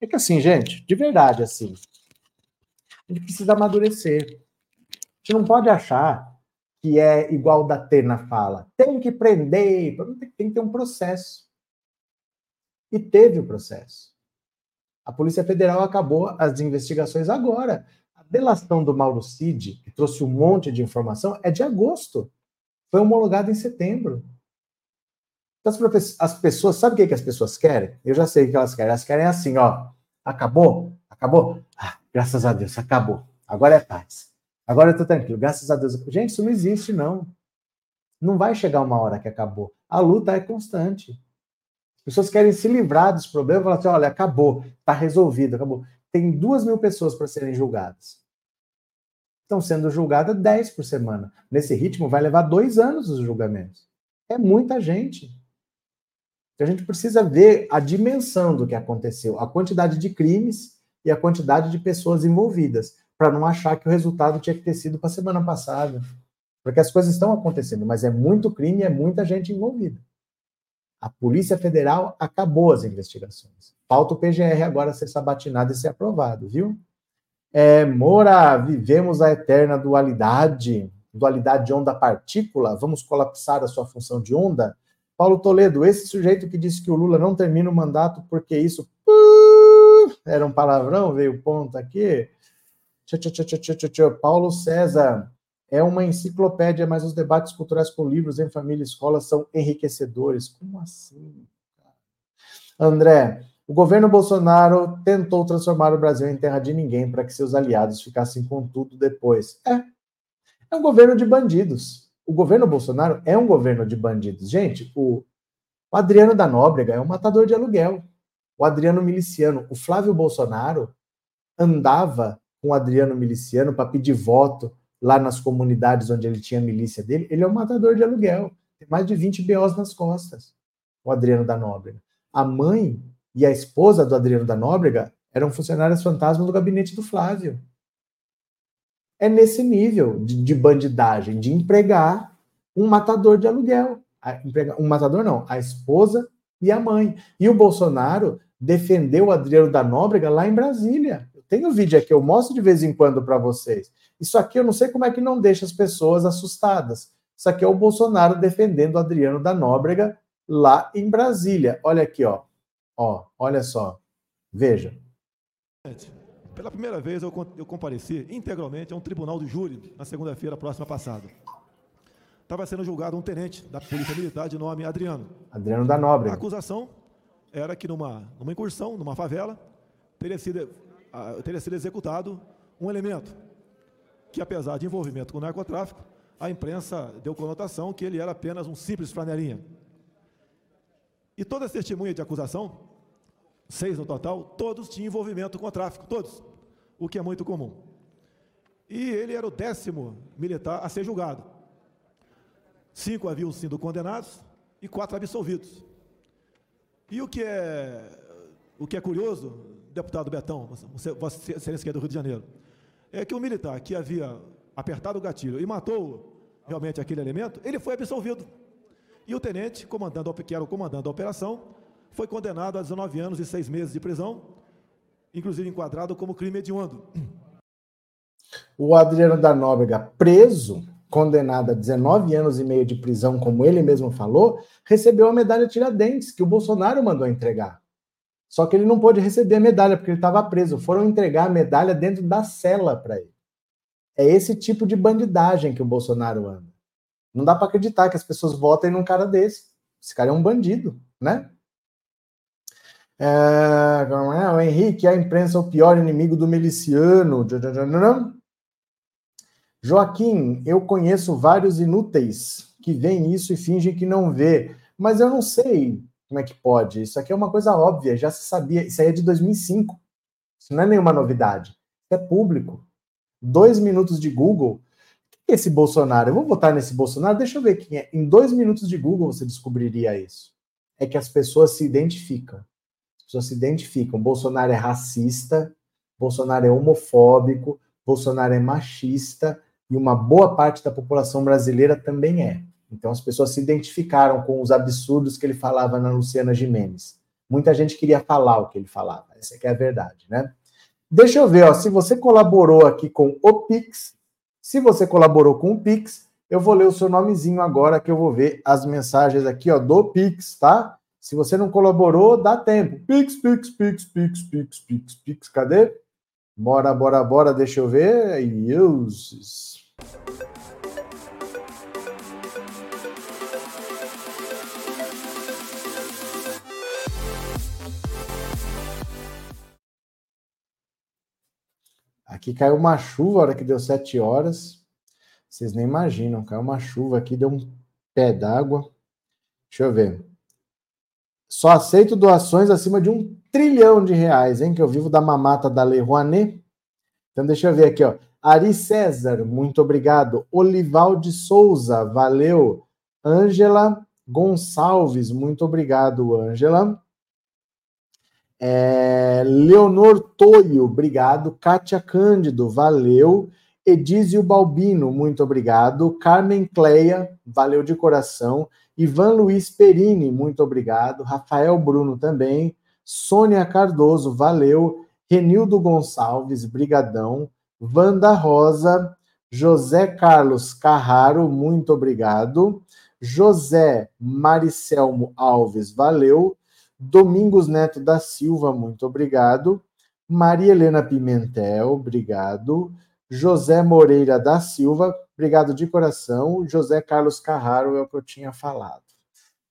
É que assim, gente, de verdade, assim, a gente precisa amadurecer. A gente não pode achar que é igual da Tena fala. Tem que prender, tem que ter um processo. E teve o processo. A Polícia Federal acabou as investigações agora. A delação do Mauro Cid, que trouxe um monte de informação, é de agosto. Foi homologada em setembro. Então, as, pessoas, sabe o que, que as pessoas querem? Eu já sei o que elas querem. Elas querem assim, ó. Acabou? Acabou? Ah, graças a Deus, acabou. Agora é paz. Agora eu tô tranquilo, graças a Deus. Gente, isso não existe, não. Não vai chegar uma hora que acabou. A luta é constante. As pessoas querem se livrar dos problemas, falar assim: olha, acabou, está resolvido, acabou. Tem duas mil pessoas para serem julgadas. Estão sendo julgadas 10 por semana. Nesse ritmo, vai levar dois anos os julgamentos. É muita gente. Então, a gente precisa ver a dimensão do que aconteceu, a quantidade de crimes e a quantidade de pessoas envolvidas, para não achar que o resultado tinha que ter sido para a semana passada. Porque as coisas estão acontecendo, mas é muito crime e é muita gente envolvida. A Polícia Federal acabou as investigações. Falta o PGR agora ser sabatinado e ser aprovado, viu? É, Moura, vivemos a eterna dualidade, dualidade onda-partícula, vamos colapsar a sua função de onda? Paulo Toledo, esse sujeito que disse que o Lula não termina o mandato porque isso era um palavrão, veio ponto aqui. Paulo César, é uma enciclopédia, mas os debates culturais com livros em família e escola são enriquecedores. Como assim? André, o governo Bolsonaro tentou transformar o Brasil em terra de ninguém para que seus aliados ficassem com tudo depois. É. É um governo de bandidos o governo Bolsonaro é um governo de bandidos. Gente, o, o Adriano da Nóbrega é um matador de aluguel. O Adriano Miliciano, o Flávio Bolsonaro andava com o Adriano Miliciano para pedir voto lá nas comunidades onde ele tinha a milícia dele. Ele é um matador de aluguel. Tem mais de 20 BOs nas costas, o Adriano da Nóbrega. A mãe e a esposa do Adriano da Nóbrega eram funcionárias fantasmas do gabinete do Flávio é nesse nível de, de bandidagem, de empregar um matador de aluguel. Um matador não, a esposa e a mãe. E o Bolsonaro defendeu o Adriano da Nóbrega lá em Brasília. Tenho um vídeo aqui, eu mostro de vez em quando para vocês. Isso aqui eu não sei como é que não deixa as pessoas assustadas. Isso aqui é o Bolsonaro defendendo o Adriano da Nóbrega lá em Brasília. Olha aqui, ó. Ó, olha só. Veja. Pela primeira vez eu, eu compareci integralmente a um tribunal de júri na segunda-feira próxima passada. Estava sendo julgado um tenente da Polícia Militar de nome Adriano. Adriano da Nobre. A acusação era que numa, numa incursão, numa favela, teria sido, teria sido executado um elemento que, apesar de envolvimento com o narcotráfico, a imprensa deu conotação que ele era apenas um simples flanelinha. E toda as testemunhas de acusação seis no total, todos tinham envolvimento com o tráfico, todos, o que é muito comum. E ele era o décimo militar a ser julgado. Cinco haviam sido condenados e quatro absolvidos. E o que é, o que é curioso, deputado Betão, Vossa Excelência que é do Rio de Janeiro, é que o militar que havia apertado o gatilho e matou realmente aquele elemento, ele foi absolvido. E o tenente, comandando, que era o comandante da operação, foi condenado a 19 anos e 6 meses de prisão, inclusive enquadrado como crime hediondo. O Adriano da Nóbrega, preso, condenado a 19 anos e meio de prisão, como ele mesmo falou, recebeu a medalha Tiradentes, que o Bolsonaro mandou entregar. Só que ele não pôde receber a medalha porque ele estava preso. Foram entregar a medalha dentro da cela para ele. É esse tipo de bandidagem que o Bolsonaro anda. Não dá para acreditar que as pessoas votem num cara desse. Esse cara é um bandido, né? É, é? o Henrique, a imprensa é o pior inimigo do miliciano. Joaquim, eu conheço vários inúteis que veem isso e fingem que não vê, mas eu não sei como é que pode. Isso aqui é uma coisa óbvia, já se sabia. Isso aí é de 2005. Isso não é nenhuma novidade. Isso é público. Dois minutos de Google. Quem é esse Bolsonaro? Eu vou votar nesse Bolsonaro? Deixa eu ver quem é. Em dois minutos de Google você descobriria isso. É que as pessoas se identificam. As pessoas se identificam. Bolsonaro é racista, Bolsonaro é homofóbico, Bolsonaro é machista e uma boa parte da população brasileira também é. Então as pessoas se identificaram com os absurdos que ele falava na Luciana Gimenez. Muita gente queria falar o que ele falava. Essa é a verdade, né? Deixa eu ver, ó, se você colaborou aqui com o Pix, se você colaborou com o Pix, eu vou ler o seu nomezinho agora que eu vou ver as mensagens aqui, ó, do Pix, tá? Se você não colaborou, dá tempo. Pix, Pix, Pix, Pix, Pix, Pix, Pix, cadê? Bora, bora, bora, deixa eu ver. Uses. Aqui caiu uma chuva a hora que deu sete horas. Vocês nem imaginam, caiu uma chuva aqui, deu um pé d'água. Deixa eu ver. Só aceito doações acima de um trilhão de reais, hein? Que eu vivo da mamata da Lei Rouanet. Então, deixa eu ver aqui, ó. Ari César, muito obrigado. Olivalde Souza, valeu. Ângela Gonçalves, muito obrigado, Ângela. É, Leonor Toio, obrigado. Kátia Cândido, valeu. Edísio Balbino, muito obrigado. Carmen Cleia, valeu de coração. Ivan Luiz Perini, muito obrigado. Rafael Bruno também. Sônia Cardoso, valeu. Renildo Gonçalves, brigadão. Wanda Rosa, José Carlos Carraro, muito obrigado. José Maricelmo Alves, valeu. Domingos Neto da Silva, muito obrigado. Maria Helena Pimentel, obrigado. José Moreira da Silva, obrigado de coração. José Carlos Carraro é o que eu tinha falado.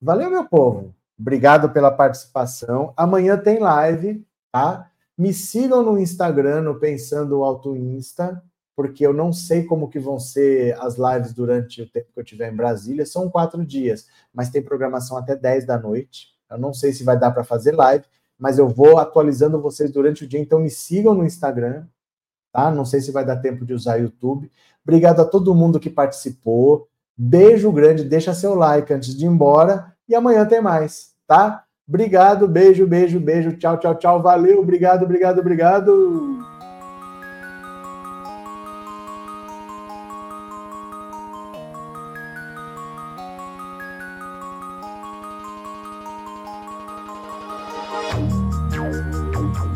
Valeu, meu povo. Obrigado pela participação. Amanhã tem live, tá? Me sigam no Instagram, no Pensando Alto Insta, porque eu não sei como que vão ser as lives durante o tempo que eu estiver em Brasília. São quatro dias, mas tem programação até 10 da noite. Eu não sei se vai dar para fazer live, mas eu vou atualizando vocês durante o dia. Então me sigam no Instagram, tá? Não sei se vai dar tempo de usar YouTube. Obrigado a todo mundo que participou. Beijo grande, deixa seu like antes de ir embora e amanhã tem mais, tá? Obrigado, beijo, beijo, beijo. Tchau, tchau, tchau. Valeu, obrigado, obrigado, obrigado.